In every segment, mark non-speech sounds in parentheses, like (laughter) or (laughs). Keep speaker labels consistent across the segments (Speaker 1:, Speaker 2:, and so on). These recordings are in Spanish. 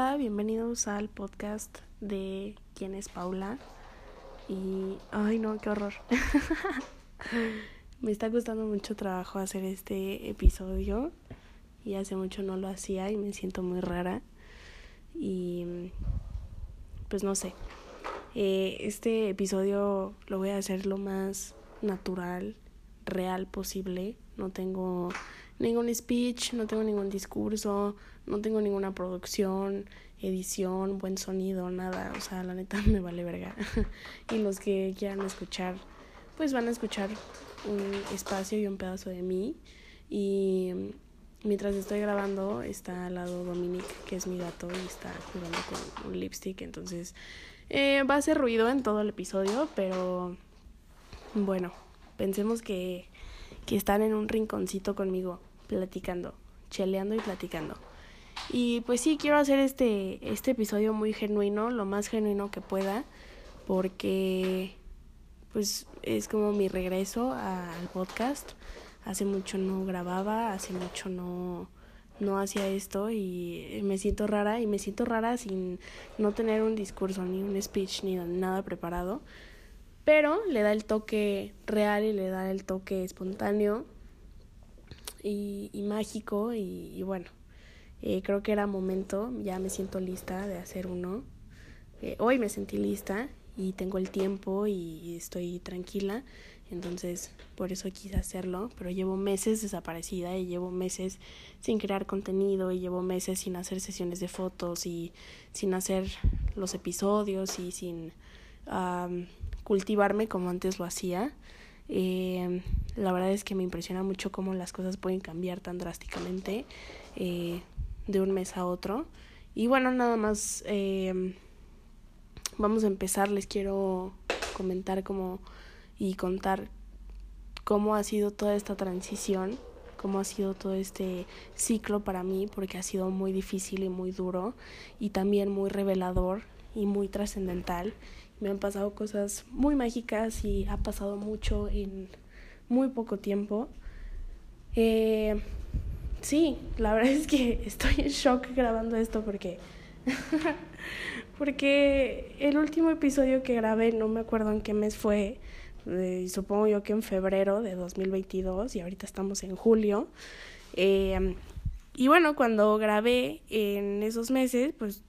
Speaker 1: Bienvenidos al podcast de quién es Paula. Y, ay no, qué horror. (laughs) Me está costando mucho trabajo hacer este episodio y hace mucho no lo hacía y me siento muy rara. Y, pues no sé, eh, este episodio lo voy a hacer lo más natural, real posible. No tengo ningún speech, no tengo ningún discurso, no tengo ninguna producción, edición, buen sonido, nada. O sea, la neta (laughs) me vale verga. (laughs) y los que quieran escuchar, pues van a escuchar un espacio y un pedazo de mí. Y mientras estoy grabando, está al lado Dominic, que es mi gato, y está jugando con un lipstick. Entonces, eh, va a hacer ruido en todo el episodio, pero bueno, pensemos que, que están en un rinconcito conmigo platicando, cheleando y platicando. Y pues sí, quiero hacer este, este episodio muy genuino, lo más genuino que pueda, porque pues es como mi regreso al podcast. Hace mucho no grababa, hace mucho no, no hacía esto y me siento rara y me siento rara sin no tener un discurso ni un speech ni nada preparado. Pero le da el toque real y le da el toque espontáneo y, y mágico y, bueno, eh, creo que era momento, ya me siento lista de hacer uno. Eh, hoy me sentí lista y tengo el tiempo y estoy tranquila, entonces por eso quise hacerlo, pero llevo meses desaparecida y llevo meses sin crear contenido y llevo meses sin hacer sesiones de fotos y sin hacer los episodios y sin cultivarme como antes lo hacía. Eh, la verdad es que me impresiona mucho cómo las cosas pueden cambiar tan drásticamente eh, de un mes a otro. Y bueno, nada más eh, vamos a empezar. Les quiero comentar cómo y contar cómo ha sido toda esta transición, cómo ha sido todo este ciclo para mí, porque ha sido muy difícil y muy duro y también muy revelador y muy trascendental me han pasado cosas muy mágicas y ha pasado mucho en muy poco tiempo. Eh, sí, la verdad (laughs) es que estoy en shock grabando esto porque (laughs) porque el último episodio que grabé no me acuerdo en qué mes fue, eh, supongo yo que en febrero de 2022 y ahorita estamos en julio. Eh, y bueno, cuando grabé en esos meses, pues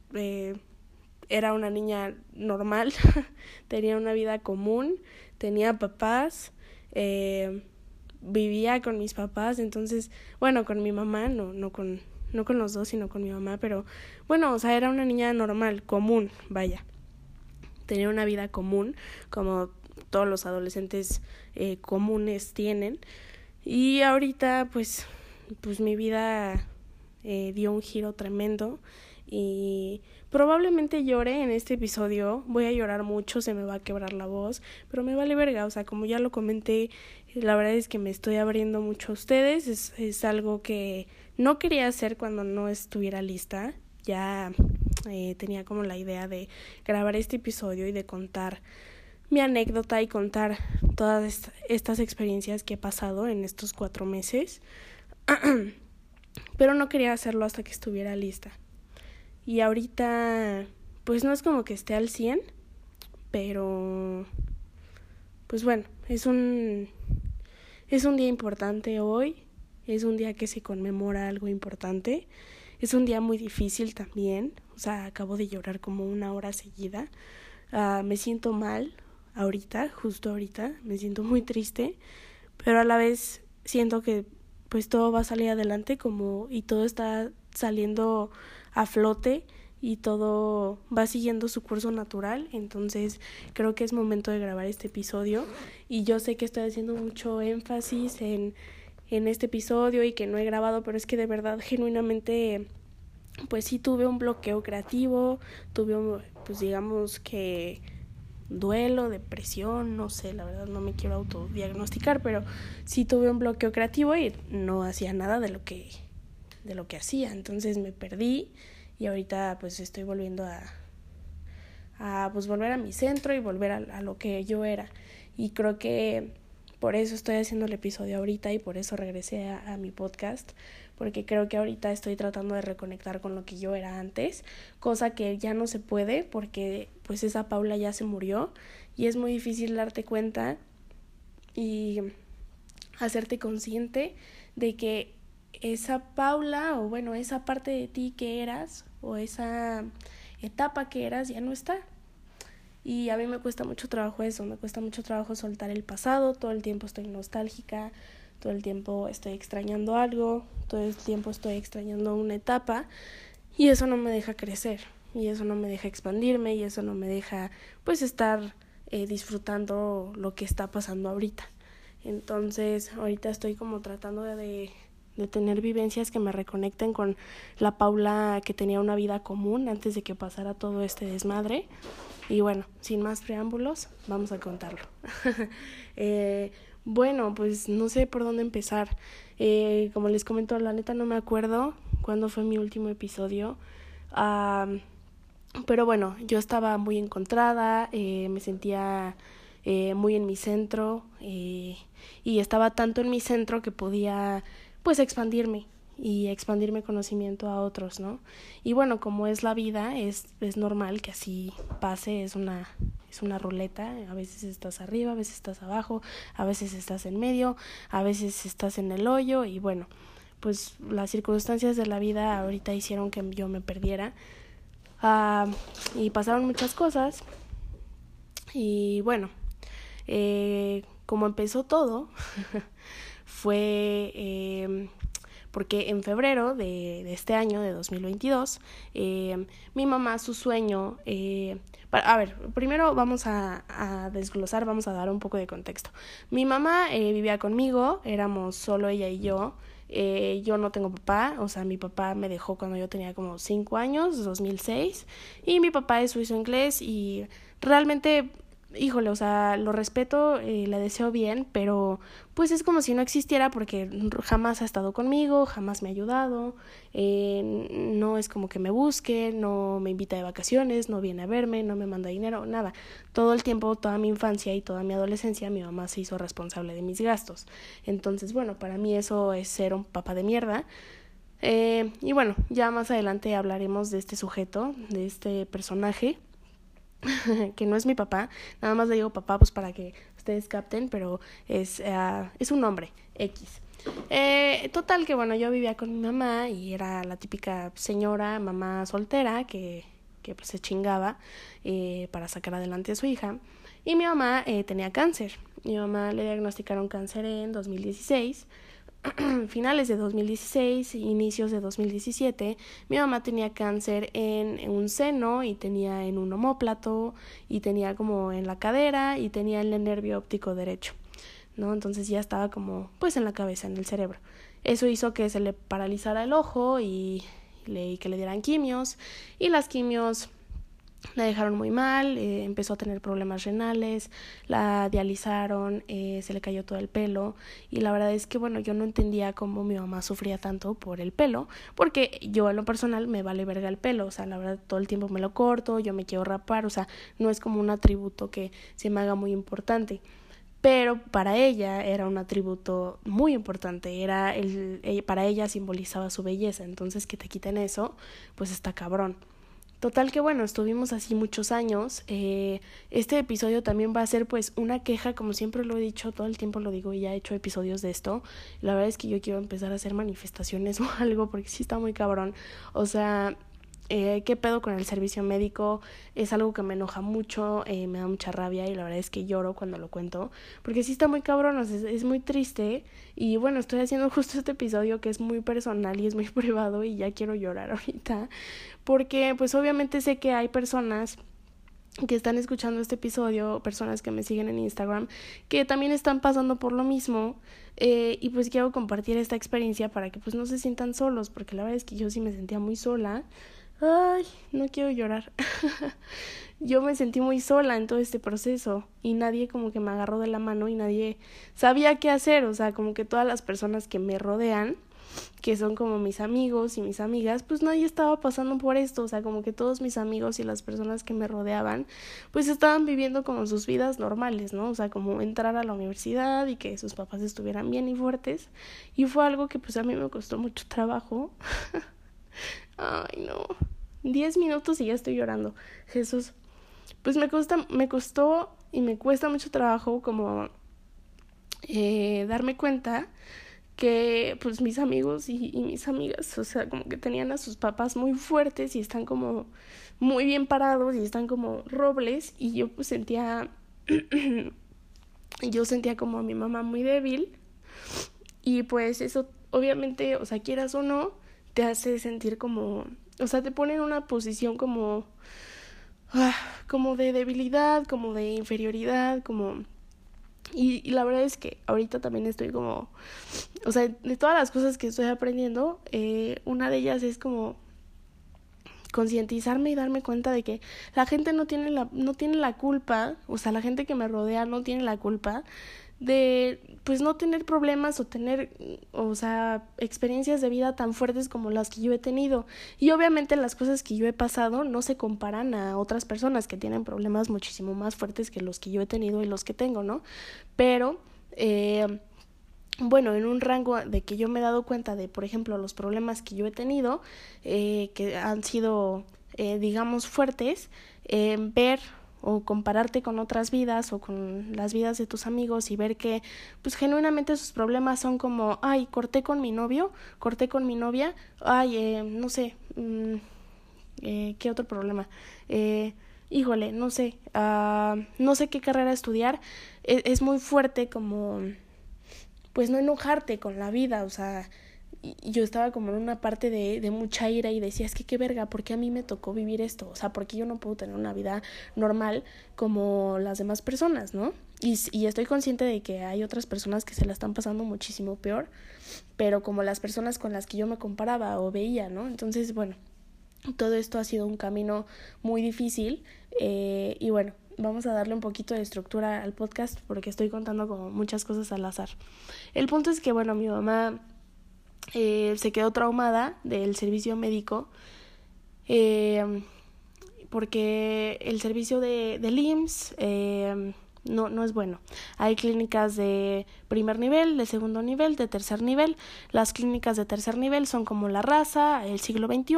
Speaker 1: era una niña normal, (laughs) tenía una vida común, tenía papás, eh, vivía con mis papás, entonces, bueno, con mi mamá, no, no con, no con los dos, sino con mi mamá, pero bueno, o sea, era una niña normal, común, vaya. Tenía una vida común, como todos los adolescentes eh, comunes tienen. Y ahorita, pues, pues mi vida eh, dio un giro tremendo y probablemente llore en este episodio, voy a llorar mucho, se me va a quebrar la voz, pero me vale verga, o sea, como ya lo comenté, la verdad es que me estoy abriendo mucho a ustedes, es, es algo que no quería hacer cuando no estuviera lista, ya eh, tenía como la idea de grabar este episodio y de contar mi anécdota y contar todas estas experiencias que he pasado en estos cuatro meses, (clears throat) pero no quería hacerlo hasta que estuviera lista. Y ahorita, pues no es como que esté al 100, pero pues bueno, es un es un día importante hoy, es un día que se conmemora algo importante, es un día muy difícil también, o sea, acabo de llorar como una hora seguida, uh, me siento mal ahorita, justo ahorita, me siento muy triste, pero a la vez siento que pues todo va a salir adelante como y todo está saliendo a flote y todo va siguiendo su curso natural. Entonces creo que es momento de grabar este episodio y yo sé que estoy haciendo mucho énfasis en, en este episodio y que no he grabado, pero es que de verdad genuinamente pues sí tuve un bloqueo creativo, tuve un, pues digamos que duelo, depresión, no sé, la verdad no me quiero autodiagnosticar, pero sí tuve un bloqueo creativo y no hacía nada de lo que de lo que hacía. Entonces me perdí y ahorita pues estoy volviendo a, a pues volver a mi centro y volver a, lo que yo era. Y creo que Por eso estoy haciendo el episodio ahorita y por eso regresé a, a mi podcast, porque creo que ahorita estoy tratando de reconectar con lo que yo era antes, cosa que ya no se puede porque pues esa Paula ya se murió y es muy difícil darte cuenta y hacerte consciente de que esa Paula o bueno, esa parte de ti que eras o esa etapa que eras ya no está. Y a mí me cuesta mucho trabajo eso, me cuesta mucho trabajo soltar el pasado, todo el tiempo estoy nostálgica, todo el tiempo estoy extrañando algo, todo el tiempo estoy extrañando una etapa y eso no me deja crecer y eso no me deja expandirme y eso no me deja pues estar eh, disfrutando lo que está pasando ahorita. Entonces ahorita estoy como tratando de, de tener vivencias que me reconecten con la Paula que tenía una vida común antes de que pasara todo este desmadre. Y bueno, sin más preámbulos, vamos a contarlo. (laughs) eh, bueno, pues no sé por dónde empezar. Eh, como les comento, la neta no me acuerdo cuándo fue mi último episodio. pero bueno, yo estaba muy encontrada, eh, me sentía muy en mi centro y estaba tanto en mi centro que podía pues expandirme y expandirme conocimiento a otros, ¿no? Y bueno, como es la vida, es, es normal que así pase, es una, es una ruleta, a veces estás arriba, a veces estás abajo, a veces estás en medio, a veces estás en el hoyo y bueno, pues las circunstancias de la vida ahorita hicieron que yo me perdiera ah, y pasaron muchas cosas y bueno, eh, como empezó todo, (laughs) fue eh, porque en febrero de, este año, de 2022, eh, mi mamá, su sueño, eh, para, a ver, primero vamos a, desglosar, vamos a dar un poco de contexto. Mi mamá eh, vivía conmigo, éramos solo ella y yo. Yo no tengo papá, o sea, mi papá me dejó cuando yo tenía como 5 años, 2006, y mi papá es suizo inglés y realmente híjole, o sea, lo respeto, eh, le deseo bien, pero pues es como si no existiera porque jamás ha estado conmigo, jamás me ha ayudado, eh, no es como que me busque, no me invita de vacaciones, no viene a verme, no me manda dinero, nada. Todo el tiempo, toda mi infancia y toda mi adolescencia, mi mamá se hizo responsable de mis gastos. Entonces, bueno, para mí eso es ser un papá de mierda. Eh, y bueno, ya más adelante hablaremos de este sujeto, de este personaje (laughs) que no es mi papá, nada más le digo papá pues para que ustedes capten, pero es, uh, es un hombre, X. Eh, total que bueno, yo vivía con mi mamá y era la típica señora, mamá soltera que, que pues se chingaba eh, para sacar adelante a su hija. Y mi mamá tenía cáncer. Mi mamá le diagnosticaron cáncer en 2016 (clears throat) finales de 2016, inicios de 2017, mi mamá tenía cáncer en, un seno y tenía en un homóplato y tenía como en la cadera y tenía en el nervio óptico derecho, ¿no? Entonces ya estaba como pues en la cabeza, en el cerebro. Eso hizo que se le paralizara el ojo y, y que le dieran quimios y las quimios la dejaron muy mal, eh, empezó a tener problemas renales, la dializaron, eh, se le cayó todo el pelo y la verdad es que bueno, yo no entendía cómo mi mamá sufría tanto por el pelo, porque yo en lo personal me vale verga el pelo, o sea, la verdad todo el tiempo me lo corto, yo me quiero rapar, o sea, no es como un atributo que se me haga muy importante. Pero para ella era un atributo muy importante, era el, eh, para ella simbolizaba su belleza, entonces que te quiten eso, pues está cabrón. Total que bueno, estuvimos así muchos años. Eh, este episodio también va a ser pues una queja, como siempre lo he dicho, todo el tiempo lo digo y ya he hecho episodios de esto. La verdad es que yo quiero empezar a hacer manifestaciones (laughs) o algo porque sí está muy cabrón. O sea, eh, qué pedo con el servicio médico es algo que me enoja mucho, eh, me da mucha rabia y la verdad es que lloro cuando lo cuento, porque sí está muy cabrón, es, es muy triste y bueno, estoy haciendo (laughs) justo este episodio que es muy personal y es muy (laughs) privado y ya quiero llorar ahorita, porque pues obviamente sé que hay personas que están escuchando este episodio, personas que me siguen en Instagram, que también están pasando por lo mismo eh, y pues quiero compartir esta experiencia para que pues no se sientan solos, porque la verdad es que yo sí me sentía muy sola Ay, no quiero llorar. (laughs) yo me sentí muy sola en todo este proceso y nadie como que me agarró de la mano y nadie sabía qué hacer, o sea, como que todas las personas que me rodean que son como mis amigos y mis amigas, pues nadie estaba pasando por esto, o sea, como que todos mis amigos y las personas que me rodeaban, pues estaban viviendo como sus vidas normales, ¿no? O sea, como entrar a la universidad y que sus papás estuvieran bien y fuertes. Y fue algo que pues a mí me costó mucho trabajo. (laughs) Ay, no. Diez minutos y ya estoy llorando. Jesús. Pues me cuesta, me costó y me cuesta mucho trabajo como eh, darme cuenta que pues mis amigos y, mis amigas, o sea, como que tenían a sus papás muy fuertes y están como muy bien parados y están como robles y yo pues sentía, (clears throat) yo sentía como a mi mamá muy débil y pues eso obviamente, o sea, quieras o no, te hace sentir como, o sea, te pone en una posición como, ah, como de debilidad, como de inferioridad, como y, la verdad es que ahorita también estoy como, o sea, de todas las cosas que estoy aprendiendo, eh, una de ellas es como concientizarme y darme cuenta de que la gente no tiene la, no tiene la culpa, o sea, la gente que me rodea no tiene la culpa de pues no tener problemas o tener o sea experiencias de vida tan fuertes como las que yo he tenido. Y obviamente las cosas que yo he pasado no se comparan a otras personas que tienen problemas muchísimo más fuertes que los que yo he tenido y los que tengo no pero eh, bueno, en un rango de que yo me he dado cuenta de, por ejemplo, los problemas que yo he tenido, eh, que han sido, eh, digamos, fuertes, ver o compararte con otras vidas o con las vidas de tus amigos y ver que pues genuinamente sus problemas son como ay corté con mi novio corté con mi novia ay eh, no sé mm, eh, qué otro problema eh, híjole no sé uh, no sé qué carrera estudiar es, es muy fuerte como pues no enojarte con la vida o sea yo estaba como en una parte de, de mucha ira y decía, es que qué verga, ¿por qué a mí me tocó vivir esto? O sea, ¿por qué yo no puedo tener una vida normal como las demás personas, ¿no? Y, y estoy consciente de que hay otras personas que se la están pasando muchísimo peor, pero como las personas con las que yo me comparaba o veía, ¿no? Entonces, bueno, todo esto ha sido un camino muy difícil eh, y bueno, vamos a darle un poquito de estructura al podcast porque estoy contando como muchas cosas al azar. El punto es que, bueno, mi mamá eh, se quedó traumada del servicio médico eh, porque el servicio de, del IMSS no, no es bueno. Hay clínicas de primer nivel, de segundo nivel, de tercer nivel. Las clínicas de tercer nivel son como la raza, el siglo XXI,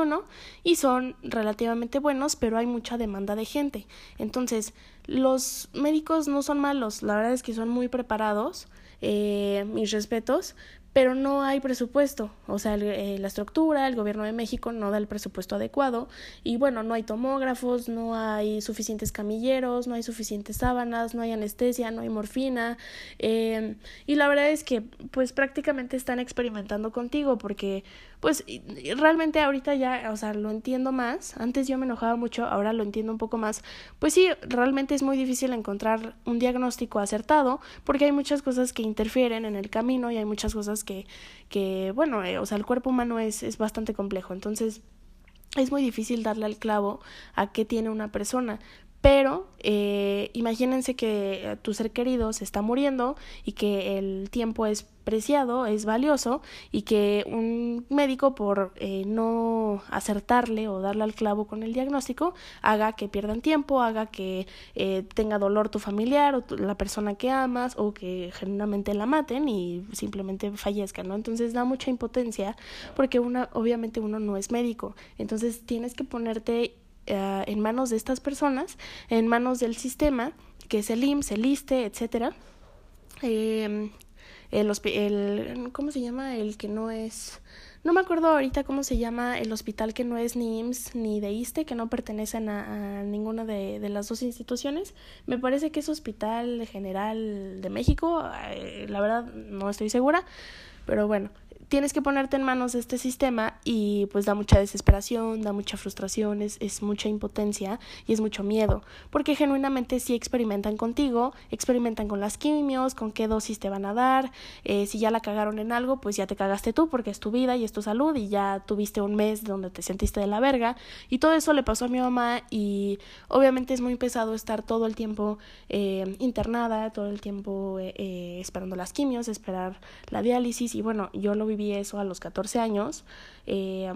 Speaker 1: y son relativamente buenos, pero hay mucha demanda de gente. Entonces, los médicos no son malos, la verdad es que son muy preparados, eh, mis respetos, pero no hay presupuesto, o sea, eh, la estructura, el gobierno de México no da el presupuesto adecuado y bueno, no hay tomógrafos, no hay suficientes camilleros, no hay suficientes sábanas, no hay anestesia, no hay morfina eh, y la verdad es que pues prácticamente están experimentando contigo porque pues realmente ahorita ya, o sea, lo entiendo más. Antes yo me enojaba mucho, ahora lo entiendo un poco más. Pues sí, realmente es muy difícil encontrar un diagnóstico acertado porque hay muchas cosas que interfieren en el camino y hay muchas cosas que, que bueno, eh, o sea, el cuerpo humano es, es bastante complejo. Entonces, es muy difícil darle al clavo a qué tiene una persona. Pero eh, imagínense que tu ser querido se está muriendo y que el tiempo es preciado, es valioso y que un médico por eh, no acertarle o darle al clavo con el diagnóstico haga que pierdan tiempo, haga que eh, tenga dolor tu familiar o la persona que amas o que genuinamente la maten y simplemente fallezca, ¿no? Entonces da mucha impotencia porque una, obviamente uno no es médico, entonces tienes que ponerte uh, en manos de estas personas, en manos del sistema, que es el IMSS, el ISTE, etcétera. Eh, el, el, ¿Cómo se llama? El que no es... No me acuerdo ahorita cómo se llama el hospital que no es ni IMSS ni de ISTE, que no pertenecen a, a ninguna de, de, las dos instituciones. Me parece que es Hospital General de México, eh, la verdad no estoy segura, pero bueno, tienes que ponerte en manos de este sistema y pues da mucha desesperación, da mucha frustración, es, es mucha impotencia y es mucho miedo, porque genuinamente sí experimentan contigo, experimentan con las quimios, con qué dosis te van a dar, eh, si ya la cagaron en algo, pues ya te cagaste tú porque es tu vida y es tu salud y ya tuviste un mes donde te sentiste de la verga. Y todo eso le pasó a mi mamá y obviamente es muy pesado estar todo el tiempo eh, internada, todo el tiempo eh, esperando las quimios, esperar la diálisis y bueno, yo lo viví viví eso a los 14 años. Eh,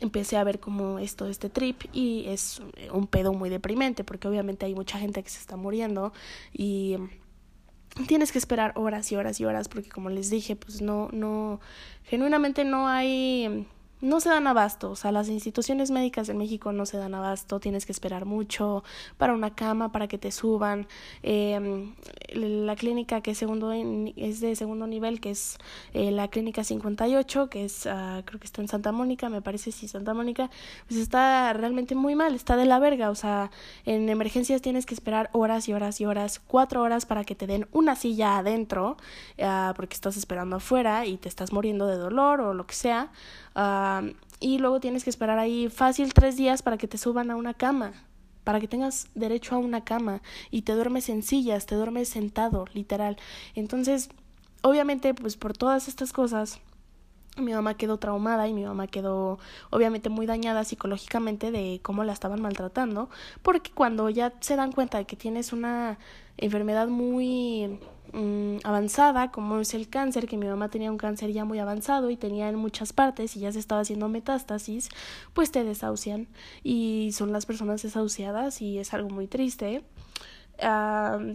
Speaker 1: empecé a ver como esto, este trip y es un pedo muy deprimente porque obviamente hay mucha gente que se está muriendo y tienes que esperar horas y horas y horas porque como les dije pues no no genuinamente no hay no se dan abasto, o sea, las instituciones médicas en México no se dan abasto, tienes que esperar mucho para una cama, para que te suban. Eh, la clínica que es, segundo es de segundo nivel, que es eh, la clínica 58, que es, uh, creo que está en Santa Mónica, me parece, sí, Santa Mónica, pues está realmente muy mal, está de la verga, o sea, en emergencias tienes que esperar horas y horas y horas, cuatro horas para que te den una silla adentro, uh, porque estás esperando afuera y te estás muriendo de dolor o lo que sea y luego tienes que esperar ahí fácil tres días para que te suban a una cama, para que tengas derecho a una cama y te duermes en sillas, te duermes sentado, literal. Entonces, obviamente, pues por todas estas cosas, mi mamá quedó traumada y mi mamá quedó obviamente muy dañada psicológicamente de cómo la estaban maltratando, porque cuando ya se dan cuenta de que tienes una enfermedad muy Mm, avanzada, como es el cáncer, que mi mamá tenía un cáncer ya muy avanzado y tenía en muchas partes y ya se estaba haciendo metástasis, pues te desahucian y son las personas desahuciadas y es algo muy triste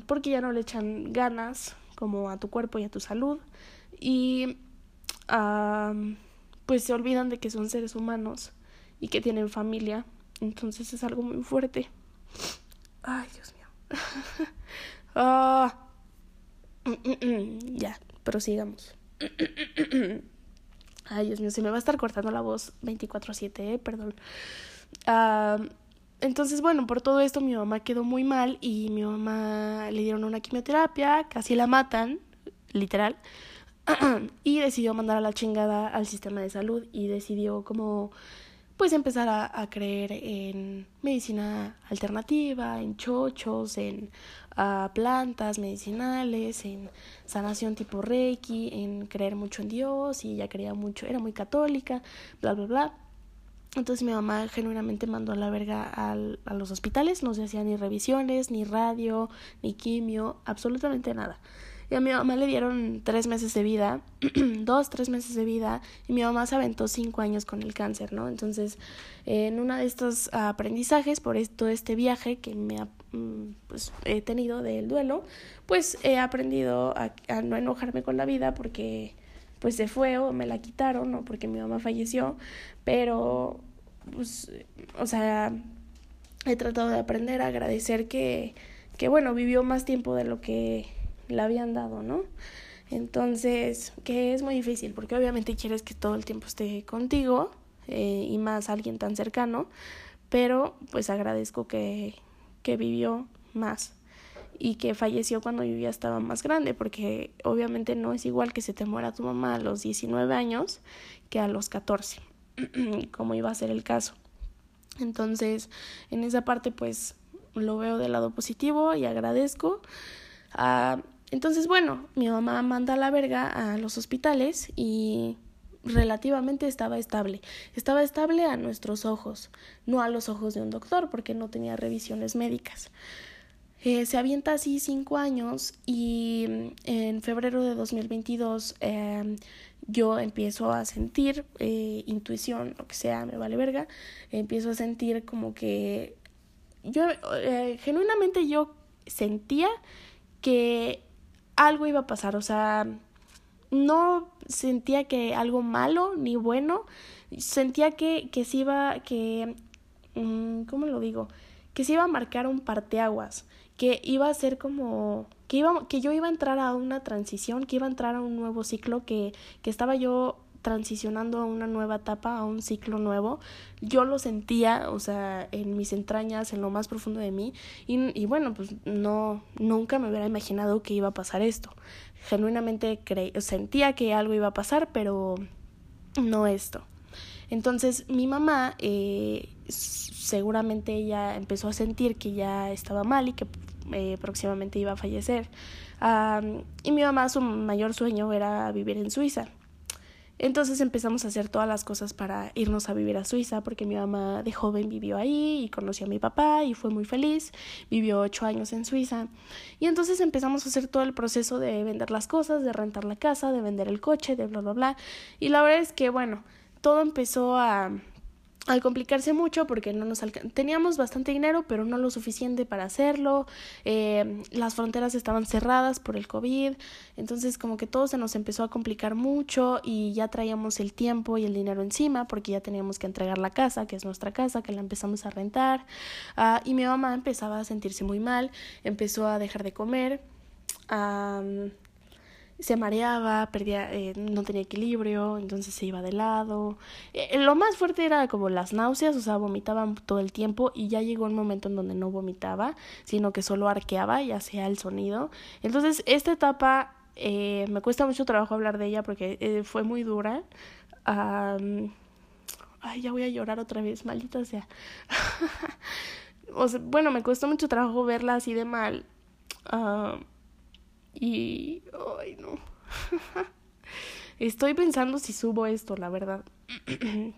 Speaker 1: porque ya no le echan ganas como a tu cuerpo y a tu salud. Y pues se olvidan de que son seres humanos y que tienen familia, entonces es algo muy fuerte. Ay, Dios mío. (laughs) ah (clears throat) ya, prosigamos. (clears throat) Ay, Dios mío, se me va a estar cortando la voz 24/7, eh, perdón. entonces, bueno, por todo esto mi mamá quedó muy mal y mi mamá le dieron una quimioterapia, casi la matan, literal, (clears throat) y decidió mandar a la chingada al sistema de salud y decidió como pues empezar a, creer en medicina alternativa, en chochos, en uh, plantas medicinales, en sanación tipo Reiki, en creer mucho en Dios y ella creía mucho, era muy católica, bla, bla, bla. Entonces mi mamá genuinamente mandó a la verga al, a los hospitales, no se hacían ni revisiones, ni radio, ni quimio, absolutamente nada. Y a mi mamá le dieron tres meses de vida, (clears throat) dos, tres meses de vida, y mi mamá se aventó cinco años con el cáncer, ¿no? Entonces, en uno de estos aprendizajes, por todo este viaje que me mm, pues, he tenido del duelo, pues he aprendido a, no enojarme con la vida porque pues se fue o me la quitaron o porque mi mamá falleció, pero pues, o sea, he tratado de aprender a agradecer que, que bueno, vivió más tiempo de lo que le habían dado, ¿no? Entonces, que es muy difícil, porque obviamente quieres que todo el tiempo esté contigo eh, y más alguien tan cercano, pero pues agradezco que, que vivió más y que falleció cuando yo ya estaba más grande, porque obviamente no es igual que se te muera tu mamá a los 19 años que a los 14, (clears throat) como iba a ser el caso. Entonces, en esa parte pues lo veo del lado positivo y agradezco. a entonces, bueno, mi mamá manda a la verga a los hospitales y relativamente estaba estable. Estaba estable a nuestros ojos, no a los ojos de un doctor, porque no tenía revisiones médicas. Eh, se avienta así cinco años y en febrero de 2022 em, yo empiezo a sentir eh, intuición, lo que sea, me vale verga, empiezo a sentir como que yo, eh, genuinamente yo sentía que algo iba a pasar, o sea, no sentía que algo malo ni bueno, sentía que, que se iba, que, mm, ¿cómo lo digo? Que se iba a marcar un parteaguas, que iba a ser como, que, iba, que yo iba a entrar a una transición, que iba a entrar a un nuevo ciclo, que, que estaba yo transicionando a una nueva etapa, a un ciclo nuevo. Yo lo sentía, o sea, en mis entrañas, en lo más profundo de mí. Y, y bueno, pues no, nunca me hubiera imaginado que iba a pasar esto. Genuinamente sentía que algo iba a pasar, pero no esto. Entonces mi mamá eh, seguramente ella empezó a sentir que ya estaba mal y que eh, próximamente iba a fallecer. y mi mamá su mayor sueño era vivir en Suiza. Entonces empezamos a hacer todas las cosas para irnos a vivir a Suiza, porque mi mamá de joven vivió ahí y conoció a mi papá y fue muy feliz. Vivió ocho años en Suiza. Y entonces empezamos a hacer todo el proceso de vender las cosas, de rentar la casa, de vender el coche, de bla, bla, bla. Y la verdad es que, bueno, todo empezó a al complicarse mucho porque no nos teníamos bastante dinero pero no lo suficiente para hacerlo eh, las fronteras estaban cerradas por el covid entonces como que todo se nos empezó a complicar mucho y ya traíamos el tiempo y el dinero encima porque ya teníamos que entregar la casa que es nuestra casa que la empezamos a rentar. Uh, y mi mamá empezaba a sentirse muy mal empezó a dejar de comer um, se mareaba, perdía, eh, no tenía equilibrio, entonces se iba de lado. Eh, lo más fuerte era como las náuseas, o sea, vomitaba todo el tiempo y ya llegó un momento en donde no vomitaba, sino que solo arqueaba y hacía el sonido. Entonces, esta etapa eh, me cuesta mucho trabajo hablar de ella porque eh, fue muy dura. ay, ya voy a llorar otra vez, maldita sea. (laughs) o sea, bueno, me cuesta mucho trabajo verla así de mal. Uh, y... Ay, no. (laughs) Estoy pensando si subo esto, la verdad. (clears throat)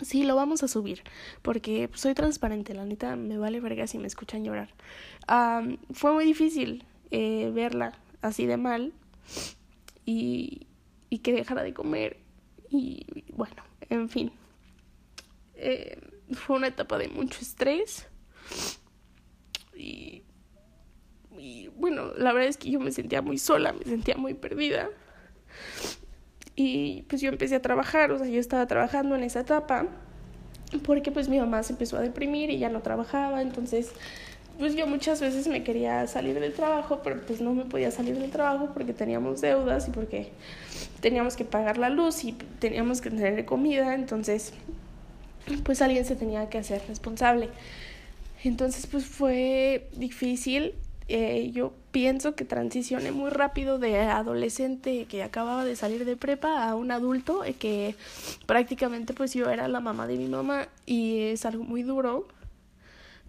Speaker 1: sí, lo vamos a subir. Porque soy transparente, la neta me vale verga si me escuchan llorar. fue muy difícil eh, verla así de mal. Y, y que dejara de comer. Y bueno, en fin. Eh, fue una etapa de mucho estrés. Y y bueno, la verdad es que yo me sentía muy sola, me sentía muy perdida. Y pues yo empecé a trabajar, o sea, yo estaba trabajando en esa etapa porque pues mi mamá se empezó a deprimir y ya no trabajaba, entonces pues yo muchas veces me quería salir del trabajo, pero pues no me podía salir del trabajo porque teníamos deudas y porque teníamos que pagar la luz y teníamos que tener comida, entonces pues alguien se tenía que hacer responsable. Entonces pues fue difícil eh, yo pienso que transicioné muy rápido de adolescente que acababa de salir de prepa a un adulto eh, que prácticamente pues yo era la mamá de mi mamá y es algo muy duro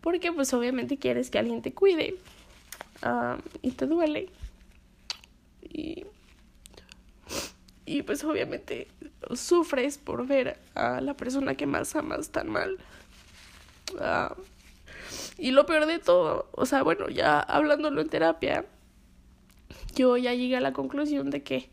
Speaker 1: porque pues obviamente quieres que alguien te cuide ah, y te duele y, pues obviamente sufres por ver a la persona que más amas tan mal. Uh, y lo peor de todo, o sea, bueno, ya hablándolo en terapia, yo ya llegué a la conclusión de que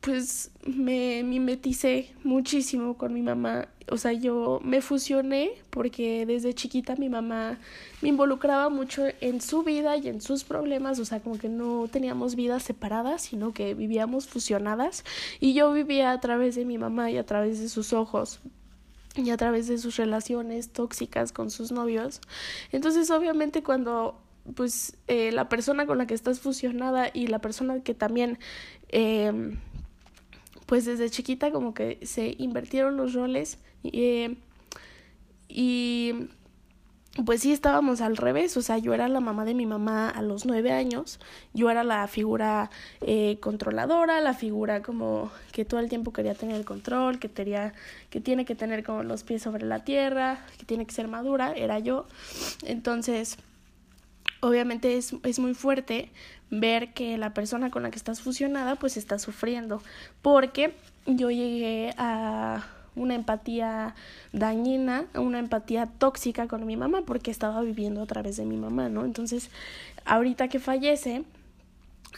Speaker 1: pues me mimeticé muchísimo con mi mamá. O sea, yo me fusioné porque desde chiquita mi mamá me involucraba mucho en su vida y en sus problemas. O sea, como que no teníamos vidas separadas, sino que vivíamos fusionadas. Y yo vivía a través de mi mamá y a través de sus ojos y a través de sus relaciones tóxicas con sus novios. Entonces, obviamente, cuando pues eh, la persona con la que estás fusionada y la persona que también eh, pues desde chiquita como que se invirtieron los roles eh, y pues sí estábamos al revés, o sea, yo era la mamá de mi mamá a los nueve años, yo era la figura eh, controladora, la figura como que todo el tiempo quería tener el control, que tenía, que tiene que tener como los pies sobre la tierra, que tiene que ser madura, era yo. Entonces, obviamente es, es muy fuerte ver que la persona con la que estás fusionada pues está sufriendo, porque yo llegué a una empatía dañina, una empatía tóxica con mi mamá porque estaba viviendo a través de mi mamá, ¿no? Entonces, ahorita que fallece,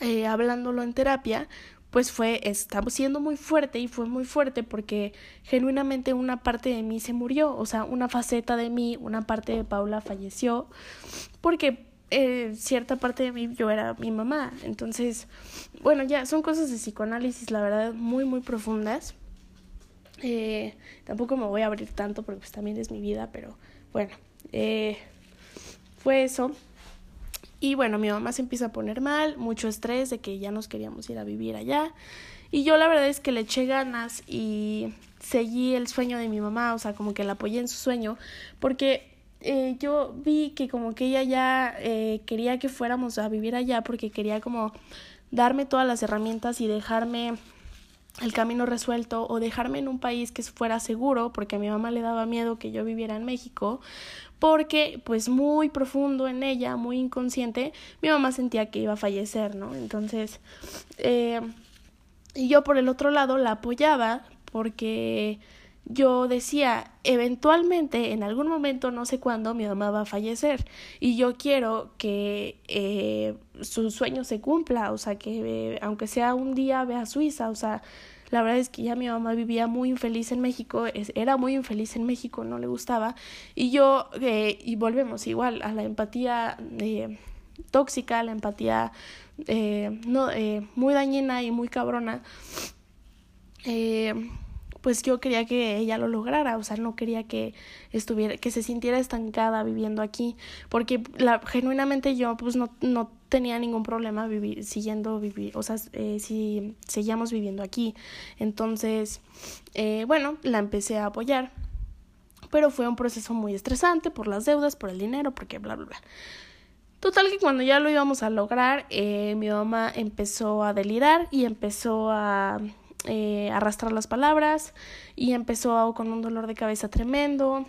Speaker 1: eh, hablándolo en terapia, pues fue, está siendo muy fuerte y fue muy fuerte porque genuinamente una parte de mí se murió, o sea, una faceta de mí, una parte de Paula falleció porque eh, cierta parte de mí yo era mi mamá. Entonces, bueno, ya son cosas de psicoanálisis, la verdad, muy, muy profundas. Eh, tampoco me voy a abrir tanto porque pues también es mi vida, pero bueno, eh, fue eso. Y bueno, mi mamá se empieza a poner mal, mucho estrés de que ya nos queríamos ir a vivir allá. Y yo la verdad es que le eché ganas y seguí el sueño de mi mamá, o sea, como que la apoyé en su sueño, porque eh, yo vi que como que ella ya eh, quería que fuéramos a vivir allá porque quería como darme todas las herramientas y dejarme el camino resuelto o dejarme en un país que fuera seguro, porque a mi mamá le daba miedo que yo viviera en México, porque pues muy profundo en ella, muy inconsciente, mi mamá sentía que iba a fallecer, ¿no? Entonces, eh, y yo por el otro lado la apoyaba porque yo decía, eventualmente, en algún momento, no sé cuándo, mi mamá va a fallecer y yo quiero que eh, su sueño se cumpla, o sea, que aunque sea un día vea a Suiza, o sea, la verdad es que ya mi mamá vivía muy infeliz en México, era muy infeliz en México, no le gustaba. Y yo, eh, y volvemos igual a la empatía eh, tóxica, la empatía eh, no, eh, muy dañina y muy cabrona. Pues yo quería que ella lo lograra, o sea, no quería que estuviera, que se sintiera estancada viviendo aquí, porque la, genuinamente yo pues no, no tenía ningún problema vivir, siguiendo vivir, o sea, eh, si seguíamos viviendo aquí. Entonces, eh, bueno, la empecé a apoyar, pero fue un proceso muy estresante por las deudas, por el dinero, porque bla, bla, bla. Total que cuando ya lo íbamos a lograr, eh, mi mamá empezó a delirar y empezó a eh, arrastrar las palabras y empezó con un dolor de cabeza tremendo.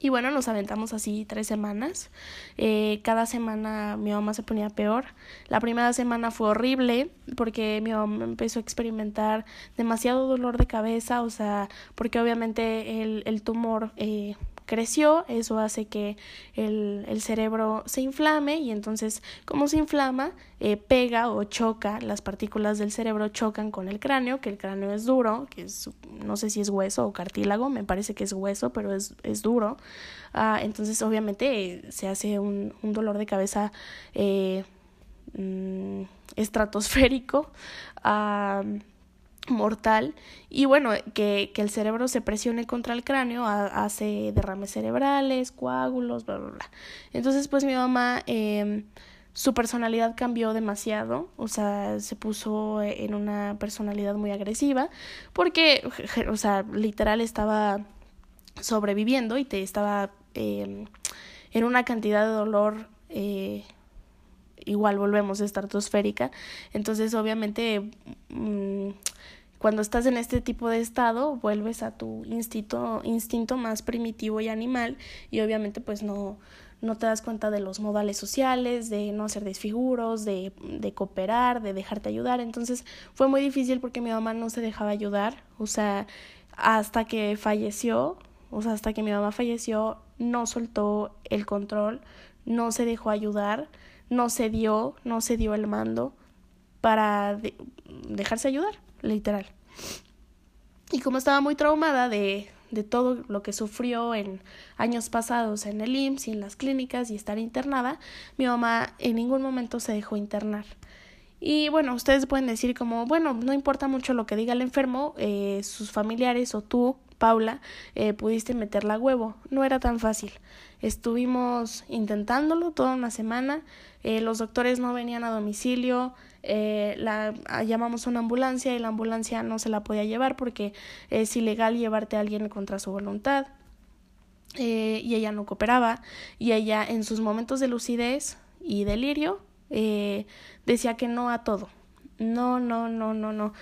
Speaker 1: Y bueno, nos aventamos así tres semanas. Eh, cada semana mi mamá se ponía peor. La primera semana fue horrible porque mi mamá empezó a experimentar demasiado dolor de cabeza, o sea, porque obviamente el, el tumor eh, creció, eso hace que el, el, cerebro se inflame y entonces como se inflama, eh, pega o choca, las partículas del cerebro chocan con el cráneo, que el cráneo es duro, que es, no sé si es hueso o cartílago, me parece que es hueso, pero es, es duro. Ah, entonces obviamente se hace un, un, dolor de cabeza eh, mm, estratosférico. Ah, mortal y bueno que, que, el cerebro se presione contra el cráneo hace derrames cerebrales coágulos bla bla bla. Entonces pues mi mamá eh, su personalidad cambió demasiado o sea se puso en una personalidad muy agresiva porque o sea literal estaba sobreviviendo y te estaba eh, en una cantidad de dolor eh, igual volvemos estratosférica. Entonces obviamente mmm, cuando estás en este tipo de estado, vuelves a tu instinto, instinto más primitivo y animal y obviamente pues no, no te das cuenta de los modales sociales, de no hacer desfiguros, de, de cooperar, de dejarte ayudar. Entonces fue muy difícil porque mi mamá no se dejaba ayudar, o sea, hasta que falleció, o sea, hasta que mi mamá falleció, no soltó el control, no se dejó ayudar, no se dio, no se dio el mando para de dejarse ayudar literal. Y como estaba muy traumada de, de todo lo que sufrió en años pasados en el IMSS y en las clínicas y estar internada, mi mamá en ningún momento se dejó internar. Y bueno, ustedes pueden decir como, bueno, no importa mucho lo que diga el enfermo, eh, sus familiares o tú, Paula, eh, pudiste meterla huevo. No era tan fácil. Estuvimos intentándolo toda una semana, eh, los doctores no venían a domicilio, eh, la, ah, llamamos a una ambulancia y la ambulancia no se la podía llevar porque es ilegal llevarte a alguien contra su voluntad. Eh, y ella no cooperaba y ella en sus momentos de lucidez y delirio eh, decía que no a todo. No, no, no, no, no.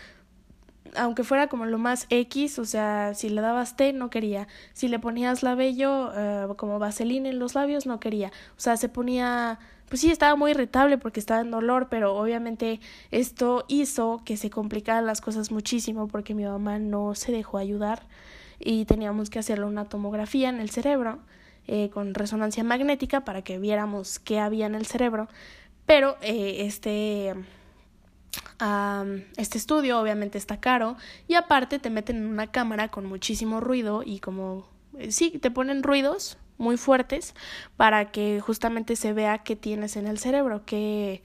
Speaker 1: Aunque fuera como lo más X, o sea, si le dabas té, no quería. Si le ponías labello uh, como vaselina en los labios, no quería. O sea, se ponía pues sí estaba muy irritable porque estaba en dolor, pero obviamente esto hizo que se complicaran las cosas muchísimo porque mi mamá no se dejó ayudar y teníamos que hacerle una tomografía en el cerebro eh, con resonancia magnética para que viéramos qué había en el cerebro, pero eh, este este estudio obviamente está caro y aparte te meten en una cámara con muchísimo ruido y como eh, sí te ponen ruidos muy fuertes para que justamente se vea qué tienes en el cerebro, que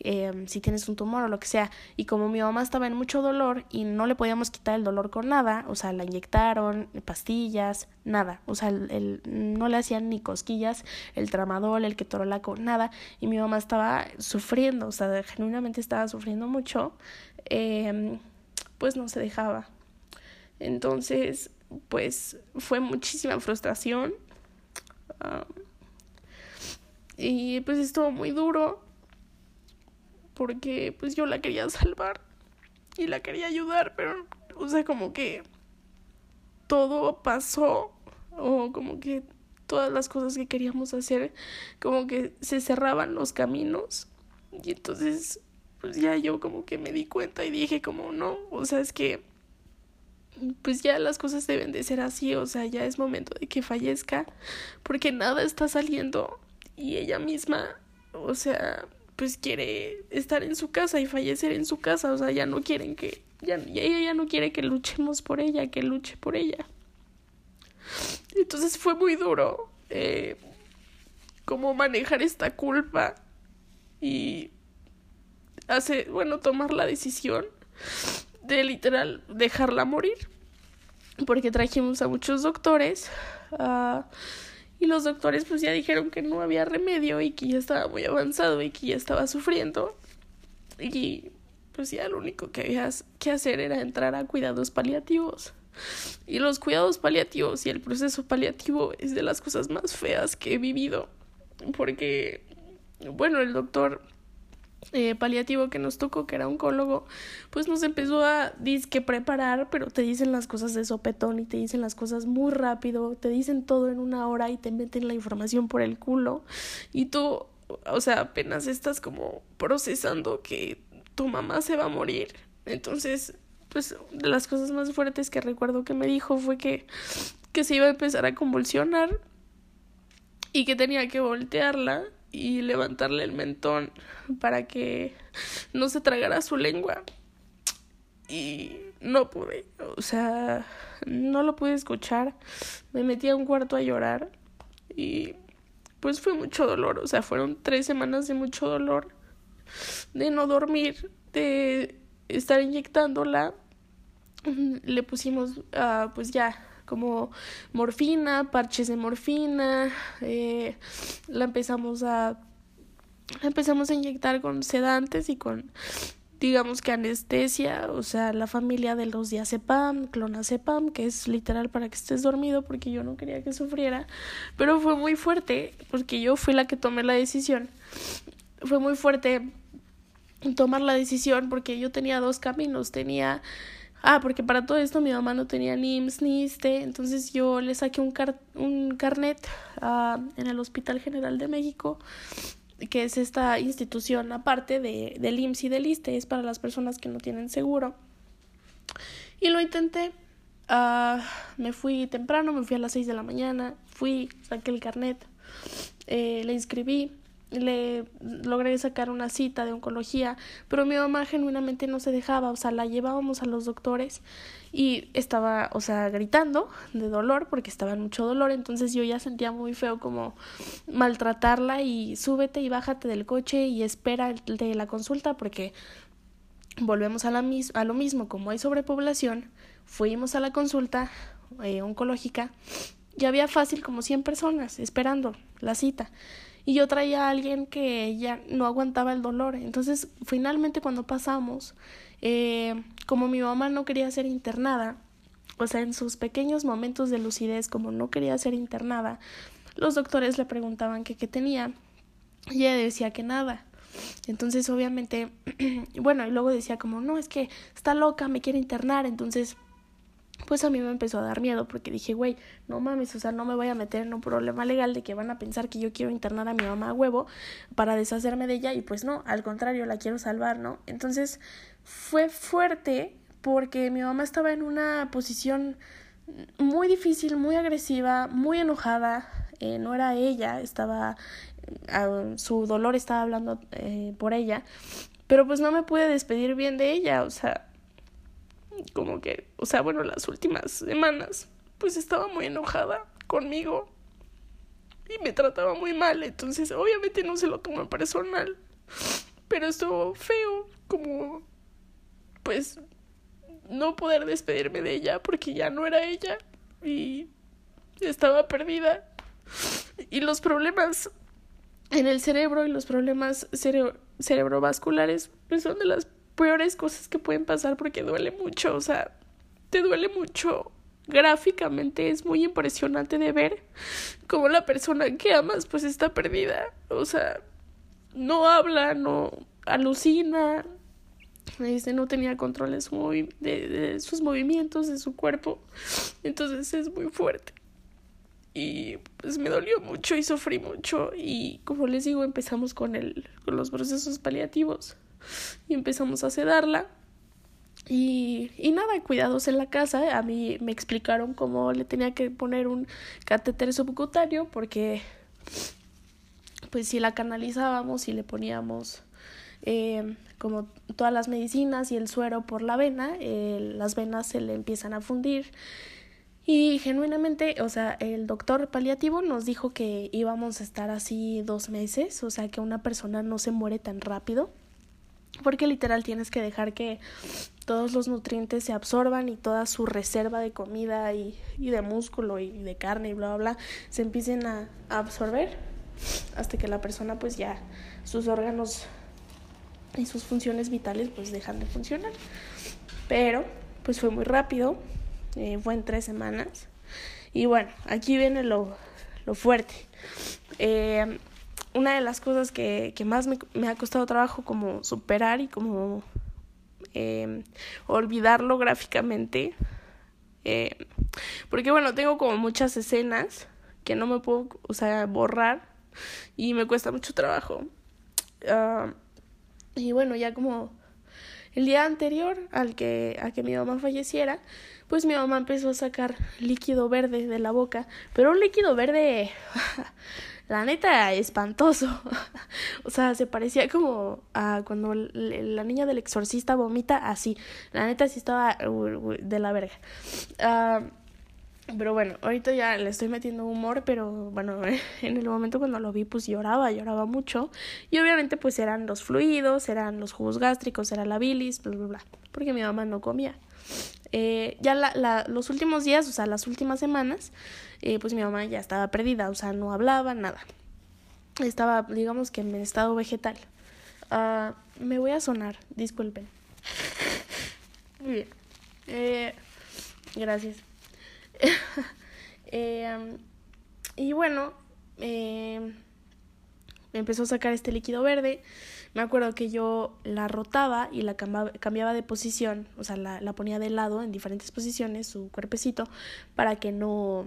Speaker 1: eh, si tienes un tumor o lo que sea. Y como mi mamá estaba en mucho dolor y no le podíamos quitar el dolor con nada, o sea, la inyectaron, pastillas, nada. O sea, el, no le hacían ni cosquillas, el tramadol, el ketorolaco, nada. Y mi mamá estaba sufriendo, o sea, genuinamente estaba sufriendo mucho. Eh, pues no se dejaba. Entonces, pues fue muchísima frustración y pues estuvo muy duro porque pues yo la quería salvar y la quería ayudar, pero o sea, como que todo pasó o como que todas las cosas que queríamos hacer como que se cerraban los caminos y entonces pues ya yo como que me di cuenta y dije como no, o sea, es que pues ya las cosas deben de ser así, o sea, ya es momento de que fallezca, porque nada está saliendo y ella misma, o sea, pues quiere estar en su casa y fallecer en su casa, o sea, ya no quieren que, ya, ella ya no quiere que luchemos por ella, que luche por ella. Entonces fue muy duro eh, cómo manejar esta culpa y hacer, bueno, tomar la decisión de literal dejarla morir. Porque trajimos a muchos doctores uh, y los doctores pues ya dijeron que no había remedio y que ya estaba muy avanzado y que ya estaba sufriendo. Y pues ya lo único que había que hacer era entrar a cuidados paliativos. Y los cuidados paliativos y el proceso paliativo es de las cosas más feas que he vivido. Porque, bueno, el doctor eh, paliativo que nos tocó, que era oncólogo, pues nos empezó a disque preparar, pero te dicen las cosas de sopetón y te dicen las cosas muy rápido, te dicen todo en una hora y te meten la información por el culo. Y tú, o sea, apenas estás como procesando que tu mamá se va a morir. Entonces, pues de las cosas más fuertes que recuerdo que me dijo fue que, que se iba a empezar a convulsionar y que tenía que voltearla y levantarle el mentón para que no se tragara su lengua. Y no pude, o sea, no lo pude escuchar. Me metí a un cuarto a llorar y pues fue mucho dolor, o sea, fueron tres semanas de mucho dolor, de no dormir, de estar inyectándola. Le pusimos, uh, pues ya, como morfina, parches de morfina, eh, la empezamos a la empezamos a inyectar con sedantes y con digamos que anestesia, o sea, la familia de los diazepam, clonazepam, que es literal para que estés dormido porque yo no quería que sufriera, pero fue muy fuerte porque yo fui la que tomé la decisión. Fue muy fuerte tomar la decisión porque yo tenía dos caminos, tenía Ah, porque para todo esto mi mamá no tenía ni IMSS ni ISTE, entonces yo le saqué un, car un carnet uh, en el Hospital General de México, que es esta institución aparte de, del IMSS y del ISTE, es para las personas que no tienen seguro. Y lo intenté. Uh, me fui temprano, me fui a las 6 de la mañana, fui, saqué el carnet, eh, le inscribí, le logré sacar una cita de oncología, pero mi mamá genuinamente no se dejaba, o sea, la llevábamos a los doctores y estaba, o sea, gritando de dolor porque estaba en mucho dolor, entonces yo ya sentía muy feo como maltratarla y súbete y bájate del coche y espera de la consulta porque volvemos a, la mis a lo mismo, como hay sobrepoblación, fuimos a la consulta eh, oncológica y había fácil como 100 personas esperando la cita y yo traía a alguien que ya no aguantaba el dolor. Entonces, finalmente cuando pasamos, eh, como mi mamá no quería ser internada, o sea, en sus pequeños momentos de lucidez, como no quería ser internada, los doctores le preguntaban que qué tenía y ella decía que nada. Entonces, obviamente, (clears throat) bueno, y luego decía como, no, es que está loca, me quiere internar, entonces pues a mí me empezó a dar miedo porque dije, güey, no mames, o sea, no me voy a meter en un problema legal de que van a pensar que yo quiero internar a mi mamá a huevo para deshacerme de ella y pues no, al contrario, la quiero salvar, ¿no? Entonces fue fuerte porque mi mamá estaba en una posición muy difícil, muy agresiva, muy enojada, eh, no era ella, estaba, su dolor estaba hablando eh, por ella, pero pues no me pude despedir bien de ella, o sea, como que, o sea, bueno, las últimas semanas, pues estaba muy enojada conmigo y me trataba muy mal, entonces obviamente no se lo tomó personal, pero estuvo feo como, pues, no poder despedirme de ella porque ya no era ella y estaba perdida. Y los problemas en el cerebro y los problemas cerebrovasculares pues son de las peores cosas que pueden pasar porque duele mucho, o sea, te duele mucho. Gráficamente es muy impresionante de ver cómo la persona que amas pues está perdida, o sea, no habla, no alucina, este, no tenía control de, su de, sus movimientos, de su cuerpo, entonces es muy fuerte y pues me dolió mucho y sufrí mucho y como les digo empezamos con el con los procesos paliativos y empezamos a sedarla Y, y nada, cuidados en la casa. A mí me explicaron cómo le tenía que poner un catéter subcutáneo porque pues si la canalizábamos y le poníamos eh, como todas las medicinas y el suero por la vena, eh, las venas se le empiezan a fundir. Y genuinamente, o sea, el doctor paliativo nos dijo que íbamos a estar así dos meses, o sea, que una persona no se muere tan rápido, porque literal tienes que dejar que todos los nutrientes se absorban y toda su reserva de comida y, y de músculo y de carne y bla, bla, bla, se empiecen a, absorber hasta que la persona pues ya sus órganos y sus funciones vitales pues dejan de funcionar. Pero pues fue muy rápido, eh, fue en tres semanas. Y bueno, aquí viene lo, lo fuerte. Eh, una de las cosas que, que más me, me, ha costado trabajo como superar y como eh, olvidarlo gráficamente. Eh, porque bueno, tengo como muchas escenas que no me puedo, o sea, borrar y me cuesta mucho trabajo. Uh, y bueno, ya como el día anterior al que, a que mi mamá falleciera, pues mi mamá empezó a sacar líquido verde de la boca, pero un líquido verde, (laughs) la neta, espantoso. (laughs) o sea, se parecía como a cuando la niña del exorcista vomita así. La neta sí estaba de la verga. Uh, pero bueno, ahorita ya le estoy metiendo humor, pero bueno, (laughs) en el momento cuando lo vi pues lloraba, lloraba mucho. Y obviamente pues eran los fluidos, eran los jugos gástricos, era la bilis, bla, bla, bla, porque mi mamá no comía. Eh, ya la, los últimos días, o sea, las últimas semanas, eh, pues mi mamá ya estaba perdida, o sea, no hablaba, nada. Estaba, digamos que en estado vegetal. Uh, me voy a sonar, disculpen. (laughs) Muy bien. Eh, gracias. (laughs) y bueno, eh, me empezó a sacar este líquido verde. Me acuerdo que yo la rotaba y la cambiaba de posición, o sea, la, la ponía de lado en diferentes posiciones, su cuerpecito, para que no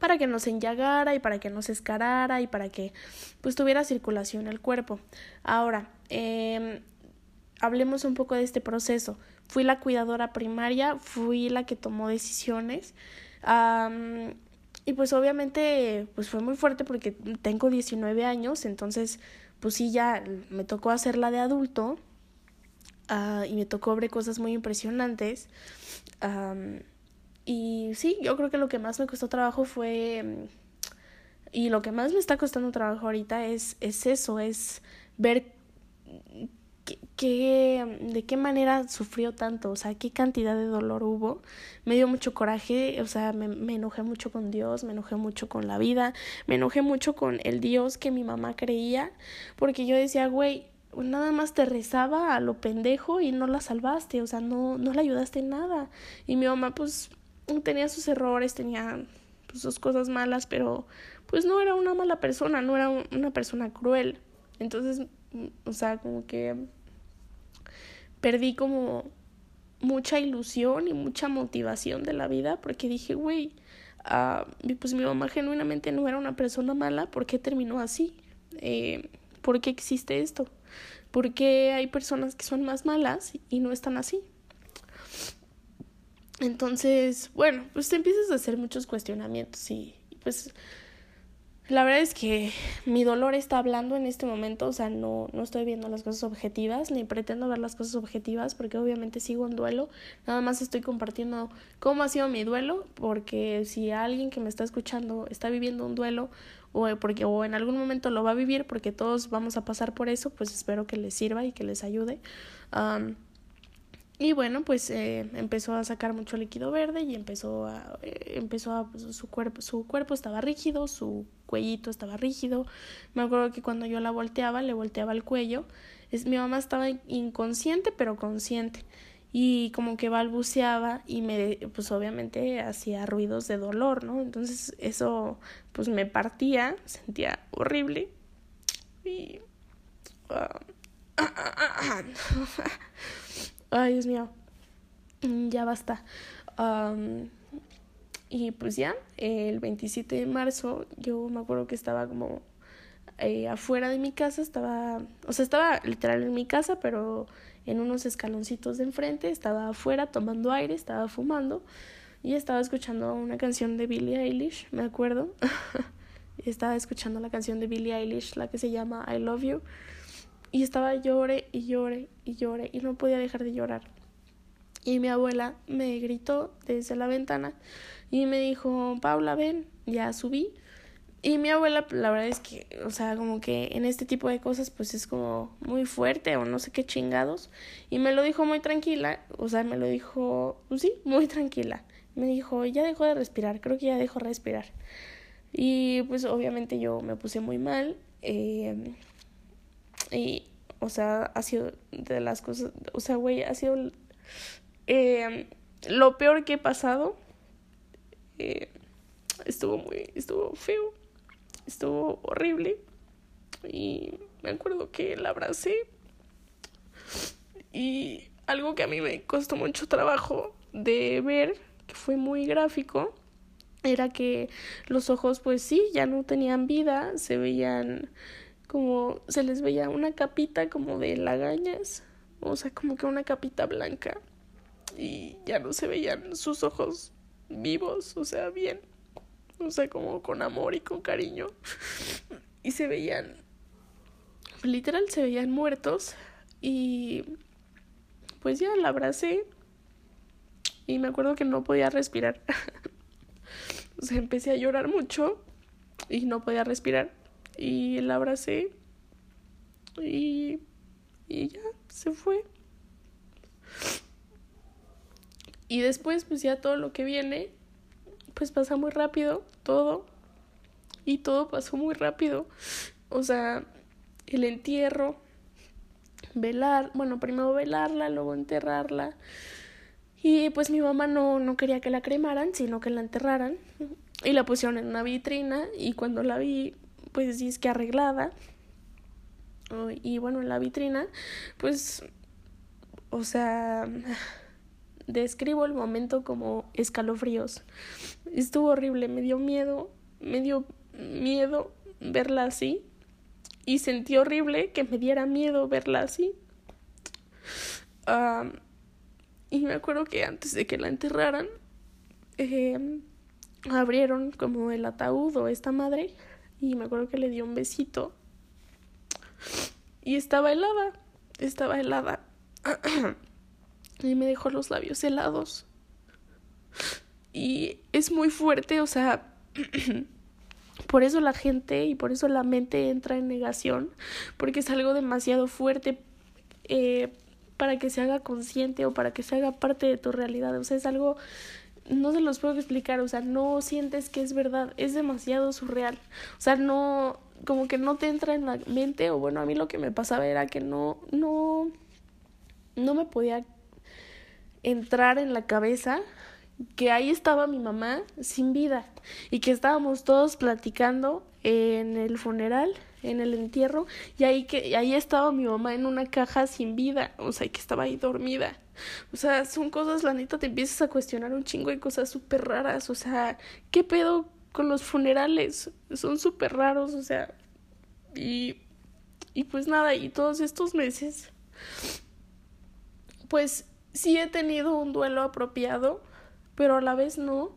Speaker 1: para que no se enllagara y para que no se escarara y para que pues tuviera circulación el cuerpo. Ahora, eh, hablemos un poco de este proceso fui la cuidadora primaria, fui la que tomó decisiones. Y pues obviamente pues fue muy fuerte porque tengo 19 años, entonces pues sí ya me tocó hacerla de adulto uh, y me tocó ver cosas muy impresionantes. Um, y sí, yo creo que lo que más me costó trabajo fue y lo que más me está costando trabajo ahorita es, es eso, es ver qué, de qué manera sufrió tanto, o sea, qué cantidad de dolor hubo. Me dio mucho coraje, o sea, me, me, enojé mucho con Dios, me enojé mucho con la vida, me enojé mucho con el Dios que mi mamá creía, porque yo decía, güey, nada más te rezaba a lo pendejo y no la salvaste, o sea, no, no la ayudaste en nada. Y mi mamá, pues, tenía sus errores, tenía pues, sus cosas malas, pero pues no era una mala persona, no era una persona cruel. Entonces, o sea, como que perdí como mucha ilusión y mucha motivación de la vida porque dije, güey, uh, pues mi mamá genuinamente no era una persona mala, ¿por qué terminó así? Eh, ¿Por qué existe esto? ¿Por qué hay personas que son más malas y no están así? Entonces, bueno, pues te empiezas a hacer muchos cuestionamientos y, y pues la verdad es que mi dolor está hablando en este momento, o sea, no, no estoy viendo las cosas objetivas, ni pretendo ver las cosas objetivas, porque obviamente sigo en duelo, nada más estoy compartiendo cómo ha sido mi duelo, porque si alguien que me está escuchando está viviendo un duelo, o, porque, o en algún momento lo va a vivir, porque todos vamos a pasar por eso, pues espero que les sirva y que les ayude. Y bueno, pues eh, empezó a sacar mucho líquido verde y empezó a, eh, empezó a, pues, su cuerpo, su cuerpo estaba rígido, su cuellito estaba rígido. Me acuerdo que cuando yo la volteaba, le volteaba el cuello. Es, mi mamá estaba inconsciente, pero consciente. Y como que balbuceaba y me, pues obviamente hacía ruidos de dolor, ¿no? Entonces eso, pues me partía, sentía horrible. Y... Uh, (laughs) Ay, Dios mío. Mm, ya basta. Y pues ya, el 27 de marzo, yo me acuerdo que estaba como eh, afuera de mi casa, estaba, o sea, estaba literal en mi casa, pero en unos escaloncitos de enfrente, estaba afuera tomando aire, estaba fumando y estaba escuchando una canción de Billie Eilish, me acuerdo. (laughs) estaba escuchando la canción de Billie Eilish, la que se llama I Love You. Y estaba llore y llore y llore y no podía dejar de llorar. Y mi abuela me gritó desde la ventana y me dijo, Paula, ven, ya subí. Y mi abuela, la verdad es que, o sea, como que en este tipo de cosas, pues es como muy fuerte o no sé qué chingados. Y me lo dijo muy tranquila, o sea, me lo dijo, pues sí, muy tranquila. Me dijo, ya dejó de respirar, creo que ya dejó de respirar. Y pues obviamente yo me puse muy mal. Eh, y, o sea, ha sido de las cosas, o sea, güey, ha sido eh, lo peor que he pasado. Eh, estuvo muy, estuvo feo estuvo horrible y me acuerdo que la abracé y algo que a mí me costó mucho trabajo de ver, que fue muy gráfico, era que los ojos pues sí, ya no tenían vida, se veían como, se les veía una capita como de lagañas, o sea, como que una capita blanca y ya no se veían sus ojos vivos, o sea, bien o sea, como con amor y con cariño. (laughs) Y se veían, literal, se veían muertos. Y pues ya la abracé. Y me acuerdo que no podía respirar. (laughs) o sea, empecé a llorar mucho y no podía respirar. Y la abracé. Y, y ya, se fue. Y después, pues ya todo lo que viene pues pasa muy rápido todo. Y todo pasó muy rápido. O sea, el entierro, velar, bueno, primero velarla, luego enterrarla. Y pues mi mamá no, no quería que la cremaran, sino que la enterraran. Y la pusieron en una vitrina y cuando la vi, pues es que arreglada. Y bueno, en la vitrina, pues, o sea, describo el momento como escalofríos. Estuvo horrible, me dio miedo, me dio miedo verla así y sentí horrible que me diera miedo verla así. y me acuerdo que antes de que la enterraran, em, abrieron como el ataúd o esta madre y me acuerdo que le dio un besito y estaba helada, estaba helada. (clears throat) y me dejó los labios helados. Y es muy fuerte, o sea, (clears throat) por eso la gente y por eso la mente entra en negación, porque es algo demasiado fuerte eh, para que se haga consciente o para que se haga parte de tu realidad. O sea, es algo, no se los puedo explicar, o sea, no sientes que es verdad, es demasiado surreal. O sea, no, como que no te entra en la mente, o bueno, a mí lo que me pasaba era que no, no, no me podía entrar en la cabeza que ahí estaba mi mamá sin vida y que estábamos todos platicando en el funeral, en el entierro, y ahí que ahí estaba mi mamá en una caja sin vida, o sea, que estaba ahí dormida. O sea, son cosas, la neta, te empiezas a cuestionar un chingo de cosas súper raras, o sea, ¿qué pedo con los funerales? Son súper raros, o sea, y, y pues nada, y todos estos meses, pues sí he tenido un duelo apropiado, pero a la vez no,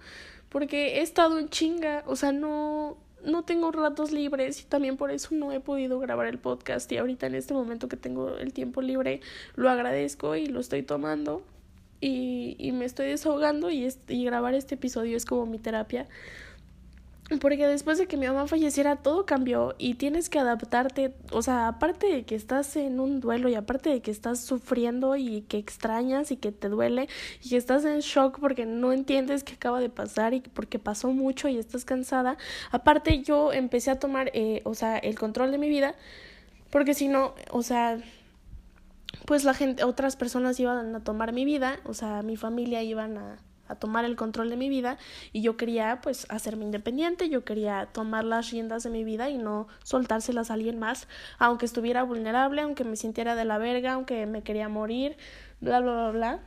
Speaker 1: porque he estado en chinga, o sea, no no tengo ratos libres y también por eso no he podido grabar el podcast y ahorita en este momento que tengo el tiempo libre lo agradezco y lo estoy tomando y, y me estoy desahogando y, y grabar este episodio es como mi terapia porque después de que mi mamá falleciera todo cambió y tienes que adaptarte, o sea, aparte de que estás en un duelo y aparte de que estás sufriendo y que extrañas y que te duele y que estás en shock porque no entiendes qué acaba de pasar y porque pasó mucho y estás cansada, aparte yo empecé a tomar, eh, o sea, el control de mi vida porque si no, o sea, pues la gente, otras personas iban a tomar mi vida, o sea, mi familia iban a a tomar el control de mi vida y yo quería pues hacerme independiente, yo quería tomar las riendas de mi vida y no soltárselas a alguien más, aunque estuviera vulnerable, aunque me sintiera de la verga, aunque me quería morir, bla, bla, bla, bla.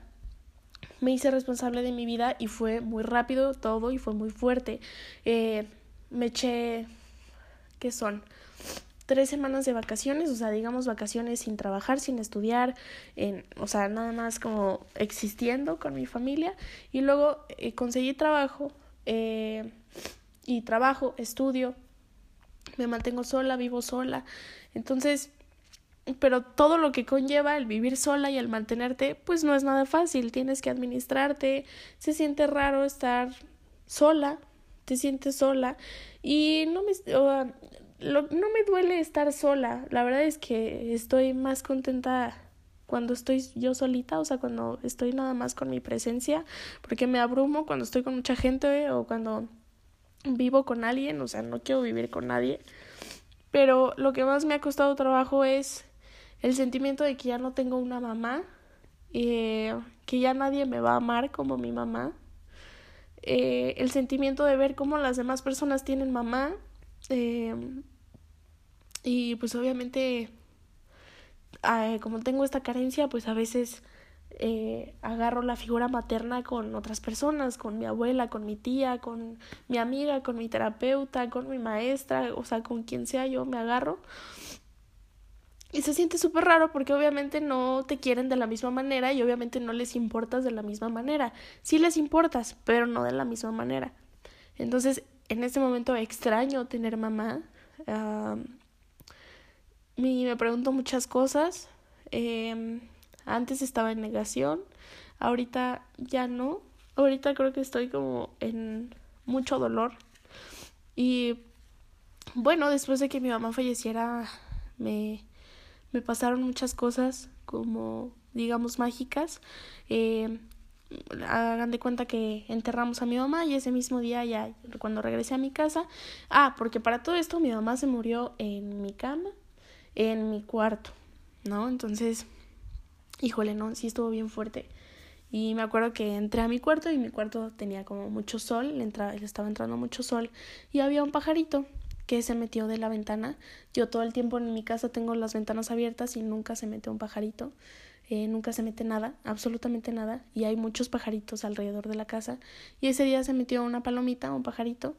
Speaker 1: Me hice responsable de mi vida y fue muy rápido todo y fue muy fuerte. Eh, me eché, ¿qué son? Tres semanas de vacaciones, o sea, digamos vacaciones sin trabajar, sin estudiar, en, o sea, nada más como existiendo con mi familia. Y luego eh, conseguí trabajo eh, y trabajo, estudio, me mantengo sola, vivo sola. Entonces, pero todo lo que conlleva el vivir sola y el mantenerte, pues no es nada fácil, tienes que administrarte, se siente raro estar sola, te sientes sola y no me, no me duele estar sola, la verdad es que estoy más contenta cuando estoy yo solita, o sea, cuando estoy nada más con mi presencia, porque me abrumo cuando estoy con mucha gente o cuando vivo con alguien, o sea, no quiero vivir con nadie. Pero lo que más me ha costado trabajo es el sentimiento de que ya no tengo una mamá, eh, que ya nadie me va a amar como mi mamá, eh, el sentimiento de ver cómo las demás personas tienen mamá, eh, y pues obviamente, como tengo esta carencia, pues a veces eh, agarro la figura materna con otras personas, con mi abuela, con mi tía, con mi amiga, con mi terapeuta, con mi maestra, o sea, con quien sea yo me agarro. Y se siente súper raro porque obviamente no te quieren de la misma manera y obviamente no les importas de la misma manera. Sí les importas, pero no de la misma manera. Entonces, en este momento extraño tener mamá. me pregunto muchas cosas. Eh, antes estaba en negación, ahorita ya no. Ahorita creo que estoy como en mucho dolor. Y bueno, después de que mi mamá falleciera, me, me pasaron muchas cosas como, digamos, mágicas. Eh, hagan de cuenta que enterramos a mi mamá y ese mismo día ya cuando regresé a mi casa, ah, porque para todo esto mi mamá se murió en mi cama, en mi cuarto, ¿no? Entonces híjole, no, sí estuvo bien fuerte. Y me acuerdo que entré a mi cuarto y mi cuarto tenía como mucho sol, le, entra, estaba entrando mucho sol y había un pajarito que se metió de la ventana. Yo todo el tiempo en mi casa tengo las ventanas abiertas y nunca se mete un pajarito. Eh, nunca se mete nada, absolutamente nada, y hay muchos pajaritos alrededor de la casa. Y ese día se metió una palomita, un pajarito,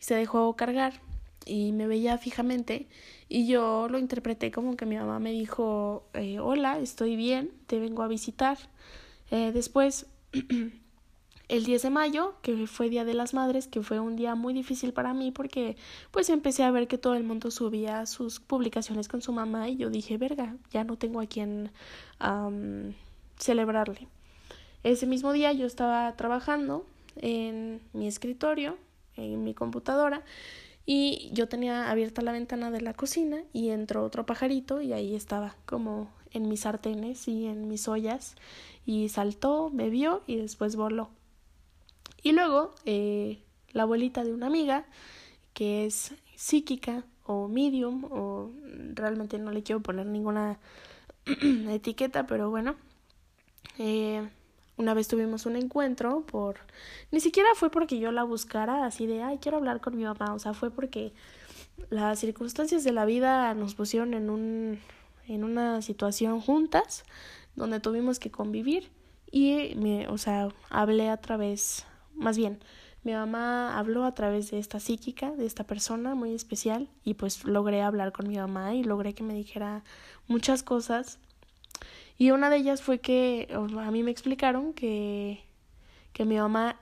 Speaker 1: y se dejó cargar y me veía fijamente y yo lo interpreté como que mi mamá me dijo eh, hola estoy bien te vengo a visitar eh, después (clears throat) el 10 de mayo que fue día de las madres que fue un día muy difícil para mí porque pues empecé a ver que todo el mundo subía sus publicaciones con su mamá y yo dije verga ya no tengo a quien celebrarle ese mismo día yo estaba trabajando en mi escritorio en mi computadora y yo tenía abierta la ventana de la cocina y entró otro pajarito y ahí estaba como en mis sartenes y en mis ollas y saltó, me vio y después voló. Y luego eh, la abuelita de una amiga que es psíquica o medium o realmente no le quiero poner ninguna (clears throat) etiqueta pero bueno eh, una vez tuvimos un encuentro por... Ni siquiera fue porque yo la buscara así de, ay, quiero hablar con mi mamá. O sea, fue porque las circunstancias de la vida nos pusieron en un en una situación juntas donde tuvimos que convivir y me, o sea, hablé a través, más bien, mi mamá habló a través de esta psíquica, de esta persona muy especial y pues logré hablar con mi mamá y logré que me dijera muchas cosas y una de ellas fue que a mí me explicaron que, que mi mamá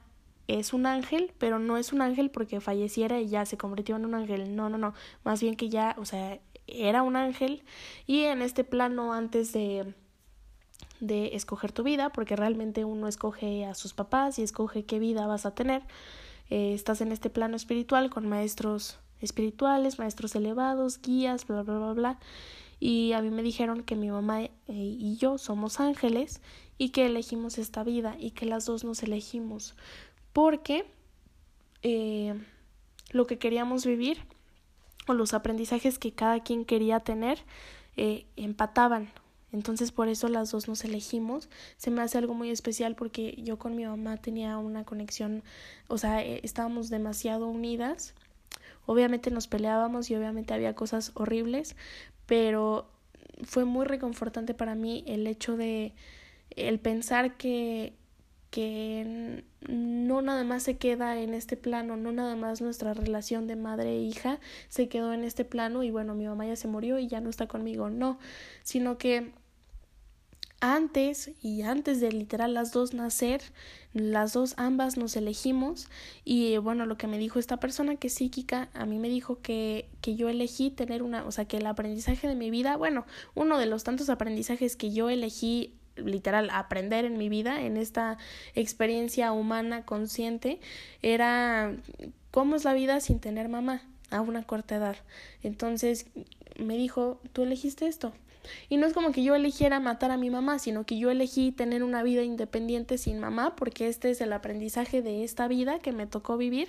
Speaker 1: es un ángel, pero no es un ángel porque falleciera y ya se convirtió en un ángel. No, no, no. Más bien que ya, o sea, era un ángel y en este plano antes de de escoger tu vida, porque realmente uno escoge a sus papás y escoge qué vida vas a tener. Eh, estás en este plano espiritual con maestros espirituales, maestros elevados, guías, bla, bla, bla, bla y a mí me dijeron que mi mamá eh, y yo somos ángeles y que elegimos esta vida y que las dos nos elegimos porque eh, lo que queríamos vivir o los aprendizajes que cada quien quería tener empataban. Entonces por eso las dos nos elegimos. Se me hace algo muy especial porque yo con mi mamá tenía una conexión, o sea, estábamos demasiado unidas. Obviamente nos peleábamos y obviamente había cosas horribles, pero fue muy reconfortante para mí el hecho de el pensar que que no nada más se queda en este plano, no nada más nuestra relación de madre e hija se quedó en este plano y bueno, mi mamá ya se murió y ya no está conmigo, no, sino que antes y antes de literal las dos nacer, las dos ambas nos elegimos y bueno, lo que me dijo esta persona que es psíquica, a mí me dijo que, que yo elegí tener una, o sea, que el aprendizaje de mi vida, bueno, uno de los tantos aprendizajes que yo elegí literal aprender en mi vida, en esta experiencia humana consciente, era cómo es la vida sin tener mamá a una corta edad. Entonces me dijo, tú elegiste esto, y no es como que yo eligiera matar a mi mamá, sino que yo elegí tener una vida independiente sin mamá, porque este es el aprendizaje de esta vida que me tocó vivir.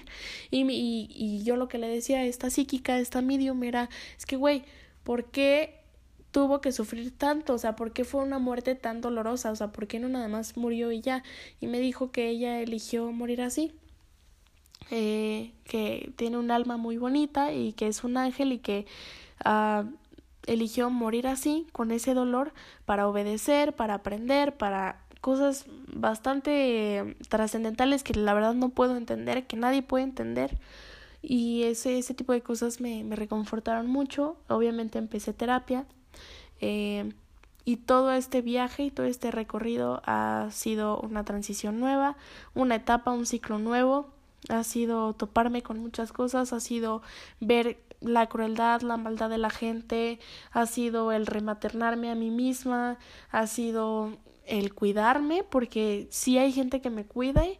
Speaker 1: Y, y, y yo lo que le decía a esta psíquica, a esta medium, era, es que, güey, ¿por qué tuvo que sufrir tanto? O sea, ¿por qué fue una muerte tan dolorosa? O sea, ¿por qué no nada más murió y ya? Y me dijo que ella eligió morir así. Eh, que tiene un alma muy bonita y que es un ángel y que uh, eligió morir así, con ese dolor, para obedecer, para aprender, para cosas bastante eh, trascendentales que la verdad no puedo entender, que nadie puede entender. Y ese, ese tipo de cosas me, me reconfortaron mucho. Obviamente empecé terapia. Eh, y todo este viaje y todo este recorrido ha sido una transición nueva, una etapa, un ciclo nuevo. Ha sido toparme con muchas cosas, ha sido ver la crueldad, la maldad de la gente, ha sido el rematernarme a mí misma, ha sido el cuidarme, porque sí hay gente que me cuide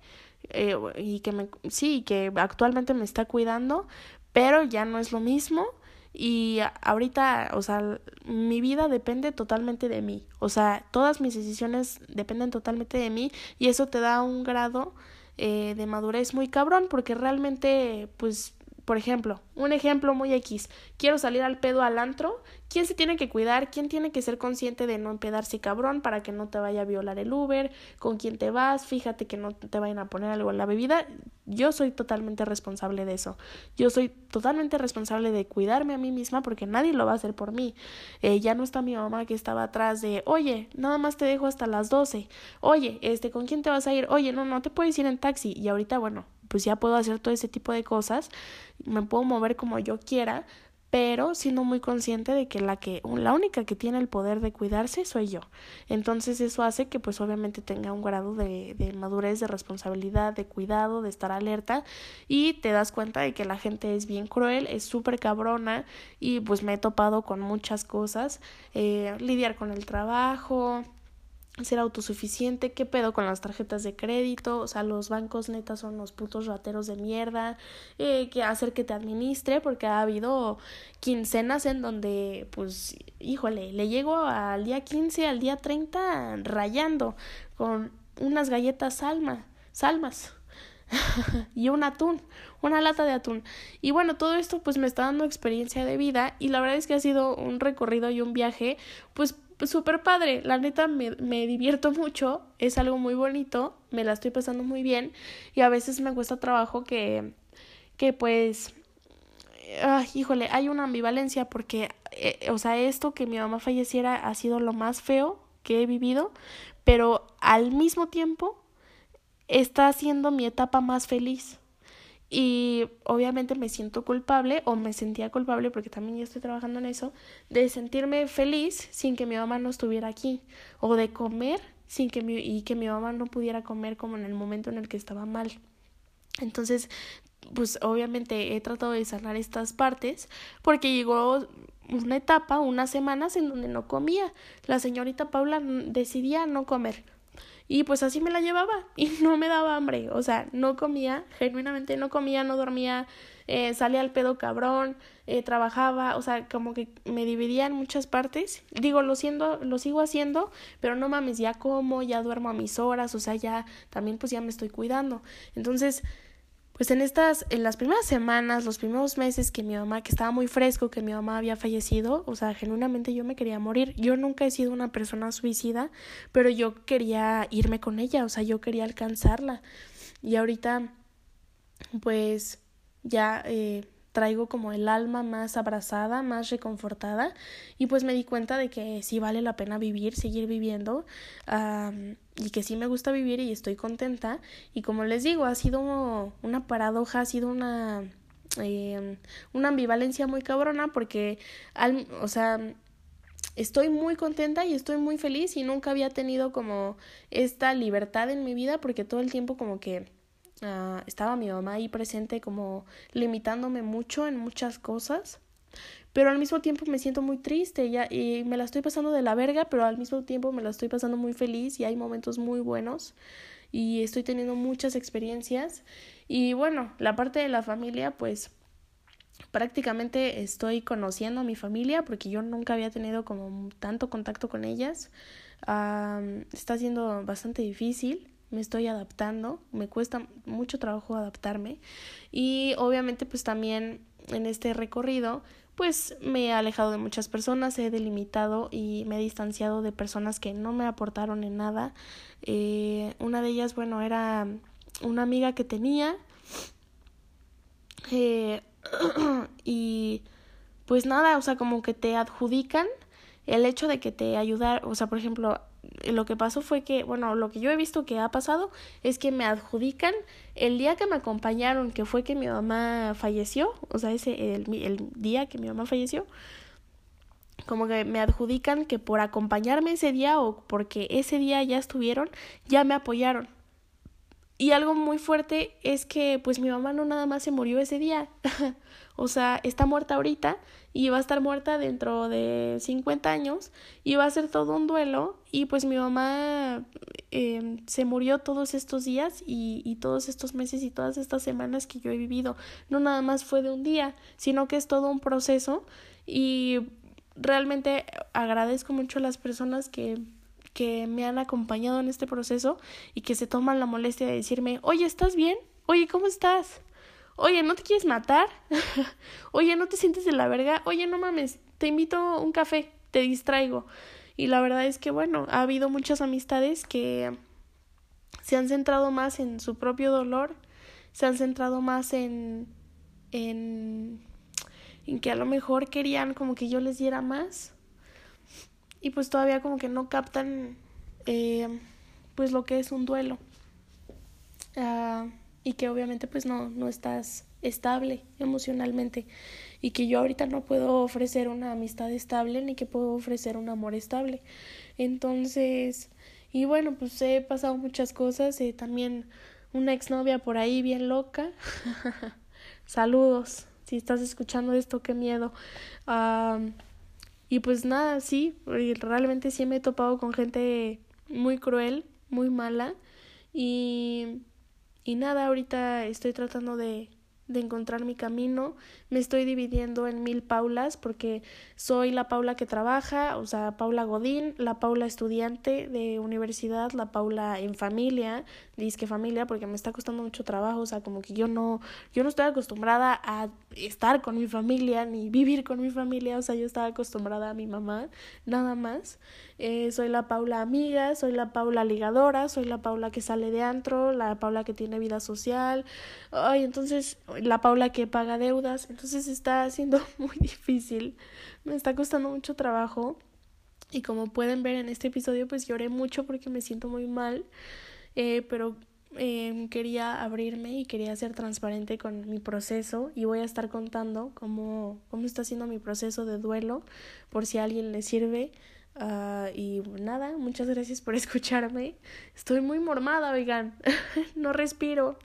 Speaker 1: eh, y que me, sí, que actualmente me está cuidando, pero ya no es lo mismo. Y ahorita, o sea, mi vida depende totalmente de mí, o sea, todas mis decisiones dependen totalmente de mí y eso te da un grado eh, de madurez muy cabrón porque realmente, pues, por ejemplo, un ejemplo muy X, quiero salir al pedo al antro, ¿quién se tiene que cuidar? ¿Quién tiene que ser consciente de no empedarse cabrón para que no te vaya a violar el Uber? ¿Con quién te vas? Fíjate que no te vayan a poner algo en la bebida. Yo soy totalmente responsable de eso. Yo soy totalmente responsable de cuidarme a mí misma porque nadie lo va a hacer por mí. Eh, ya no está mi mamá que estaba atrás de, oye, nada más te dejo hasta las 12. Oye, este, ¿con quién te vas a ir? Oye, no, no te puedes ir en taxi. Y ahorita, bueno, pues ya puedo hacer todo ese tipo de cosas, me puedo mover como yo quiera, pero siendo muy consciente de que la que la única que tiene el poder de cuidarse soy yo. Entonces eso hace que pues obviamente tenga un grado de, de madurez, de responsabilidad, de cuidado, de estar alerta y te das cuenta de que la gente es bien cruel, es súper cabrona y pues me he topado con muchas cosas, eh, lidiar con el trabajo, ser autosuficiente, qué pedo con las tarjetas de crédito, o sea, los bancos netas son los putos rateros de mierda, eh, que hacer que te administre, porque ha habido quincenas en donde, pues, híjole, le llego al día 15, al día 30 rayando con unas galletas salma, salmas (laughs) y un atún, una lata de atún. Y bueno, todo esto pues me está dando experiencia de vida y la verdad es que ha sido un recorrido y un viaje pues súper padre, la neta me, me divierto mucho, es algo muy bonito, me la estoy pasando muy bien y a veces me cuesta trabajo que, que pues, híjole, hay una ambivalencia porque, eh, o sea, esto que mi mamá falleciera ha sido lo más feo que he vivido, pero al mismo tiempo está siendo mi etapa más feliz. Y obviamente me siento culpable o me sentía culpable porque también yo estoy trabajando en eso, de sentirme feliz sin que mi mamá no estuviera aquí o de comer sin que mi, y que mi mamá no pudiera comer como en el momento en el que estaba mal. Entonces, pues obviamente he tratado de sanar estas partes porque llegó una etapa, unas semanas en donde no comía. La señorita Paula decidía no comer y pues así me la llevaba (laughs) y no me daba hambre, o sea, no comía, genuinamente no comía, no dormía, eh, salía al pedo cabrón, eh, trabajaba, o sea, como que me dividía en muchas partes. Digo, lo, siendo, lo sigo haciendo, pero no mames, ya como, ya duermo a mis horas, o sea, ya también pues ya me estoy cuidando. Entonces, pues en estas, en las primeras semanas, los primeros meses que mi mamá, que estaba muy fresco, que mi mamá había fallecido, o sea, genuinamente yo me quería morir. Yo nunca he sido una persona suicida, pero yo quería irme con ella, o sea, yo quería alcanzarla. Y ahorita, pues ya eh, traigo como el alma más abrazada, más reconfortada y pues me di cuenta de que sí vale la pena vivir, seguir viviendo y que sí me gusta vivir y estoy contenta. Y como les digo, ha sido una paradoja, ha sido una, eh, una ambivalencia muy cabrona porque, al, o sea, estoy muy contenta y estoy muy feliz y nunca había tenido como esta libertad en mi vida porque todo el tiempo como que Ah, estaba mi mamá ahí presente como limitándome mucho en muchas cosas. Pero al mismo tiempo me siento muy triste ya, y me la estoy pasando de la verga, pero al mismo tiempo me la estoy pasando muy feliz y hay momentos muy buenos y estoy teniendo muchas experiencias. Y bueno, la parte de la familia, pues prácticamente estoy conociendo a mi familia porque yo nunca había tenido como tanto contacto con ellas. está siendo bastante difícil me estoy adaptando, me cuesta mucho trabajo adaptarme y obviamente pues también en este recorrido pues me he alejado de muchas personas, he delimitado y me he distanciado de personas que no me aportaron en nada. Eh, una de ellas, bueno, era una amiga que tenía eh, (clears throat) y pues nada, o sea, como que te adjudican el hecho de que te ayudar, o sea, por ejemplo, lo que pasó fue que, bueno, lo que yo he visto que ha pasado es que me adjudican el día que me acompañaron, que fue que mi mamá falleció, o sea, ese, el, el día que mi mamá falleció, como que me adjudican que por acompañarme ese día o porque ese día ya estuvieron, ya me apoyaron. Y algo muy fuerte es que pues mi mamá no nada más se murió ese día, (laughs) o sea, está muerta ahorita y va a estar muerta dentro de 50 años y va a ser todo un duelo y pues mi mamá eh, se murió todos estos días y, y todos estos meses y todas estas semanas que yo he vivido. No nada más fue de un día, sino que es todo un proceso y realmente agradezco mucho a las personas que que me han acompañado en este proceso y que se toman la molestia de decirme, oye, ¿estás bien? Oye, ¿cómo estás? Oye, ¿no te quieres matar? (laughs) Oye, ¿no te sientes de la verga? Oye, no mames, te invito un café, te distraigo. Y la verdad es que, bueno, ha habido muchas amistades que se han centrado más en su propio dolor, se han centrado más en, en, en que a lo mejor querían como que yo les diera más y pues todavía como que no captan eh, pues lo que es un duelo. Ah, y que obviamente pues no, no estás estable emocionalmente y que yo ahorita no puedo ofrecer una amistad estable ni que puedo ofrecer un amor estable. Entonces, y bueno, pues he pasado muchas cosas, eh, también una exnovia por ahí bien loca. (laughs) Saludos, si estás escuchando esto, qué miedo. Y pues nada, sí, realmente sí me he topado con gente muy cruel, muy mala. Y y nada, ahorita estoy tratando de, de encontrar mi camino. Me estoy dividiendo en mil Paulas porque soy la Paula que trabaja, o sea, Paula Godín, la Paula estudiante de universidad, la Paula en familia, disque familia, porque me está costando mucho trabajo, o sea, como que yo no, yo no estoy acostumbrada a estar con mi familia ni vivir con mi familia, o sea, yo estaba acostumbrada a mi mamá, nada más. Eh, soy la Paula amiga, soy la Paula ligadora, soy la Paula que sale de antro, la Paula que tiene vida social, ay, entonces la Paula que paga deudas, entonces está siendo (laughs) muy difícil, me está costando mucho trabajo y como pueden ver en este episodio pues lloré mucho porque me siento muy mal, eh, pero eh, quería abrirme y quería ser transparente con mi proceso y voy a estar contando cómo, cómo está siendo mi proceso de duelo por si a alguien le sirve. Uh, y nada, muchas gracias por (laughs) escucharme. Estoy muy mormada, oigan, (laughs) no respiro.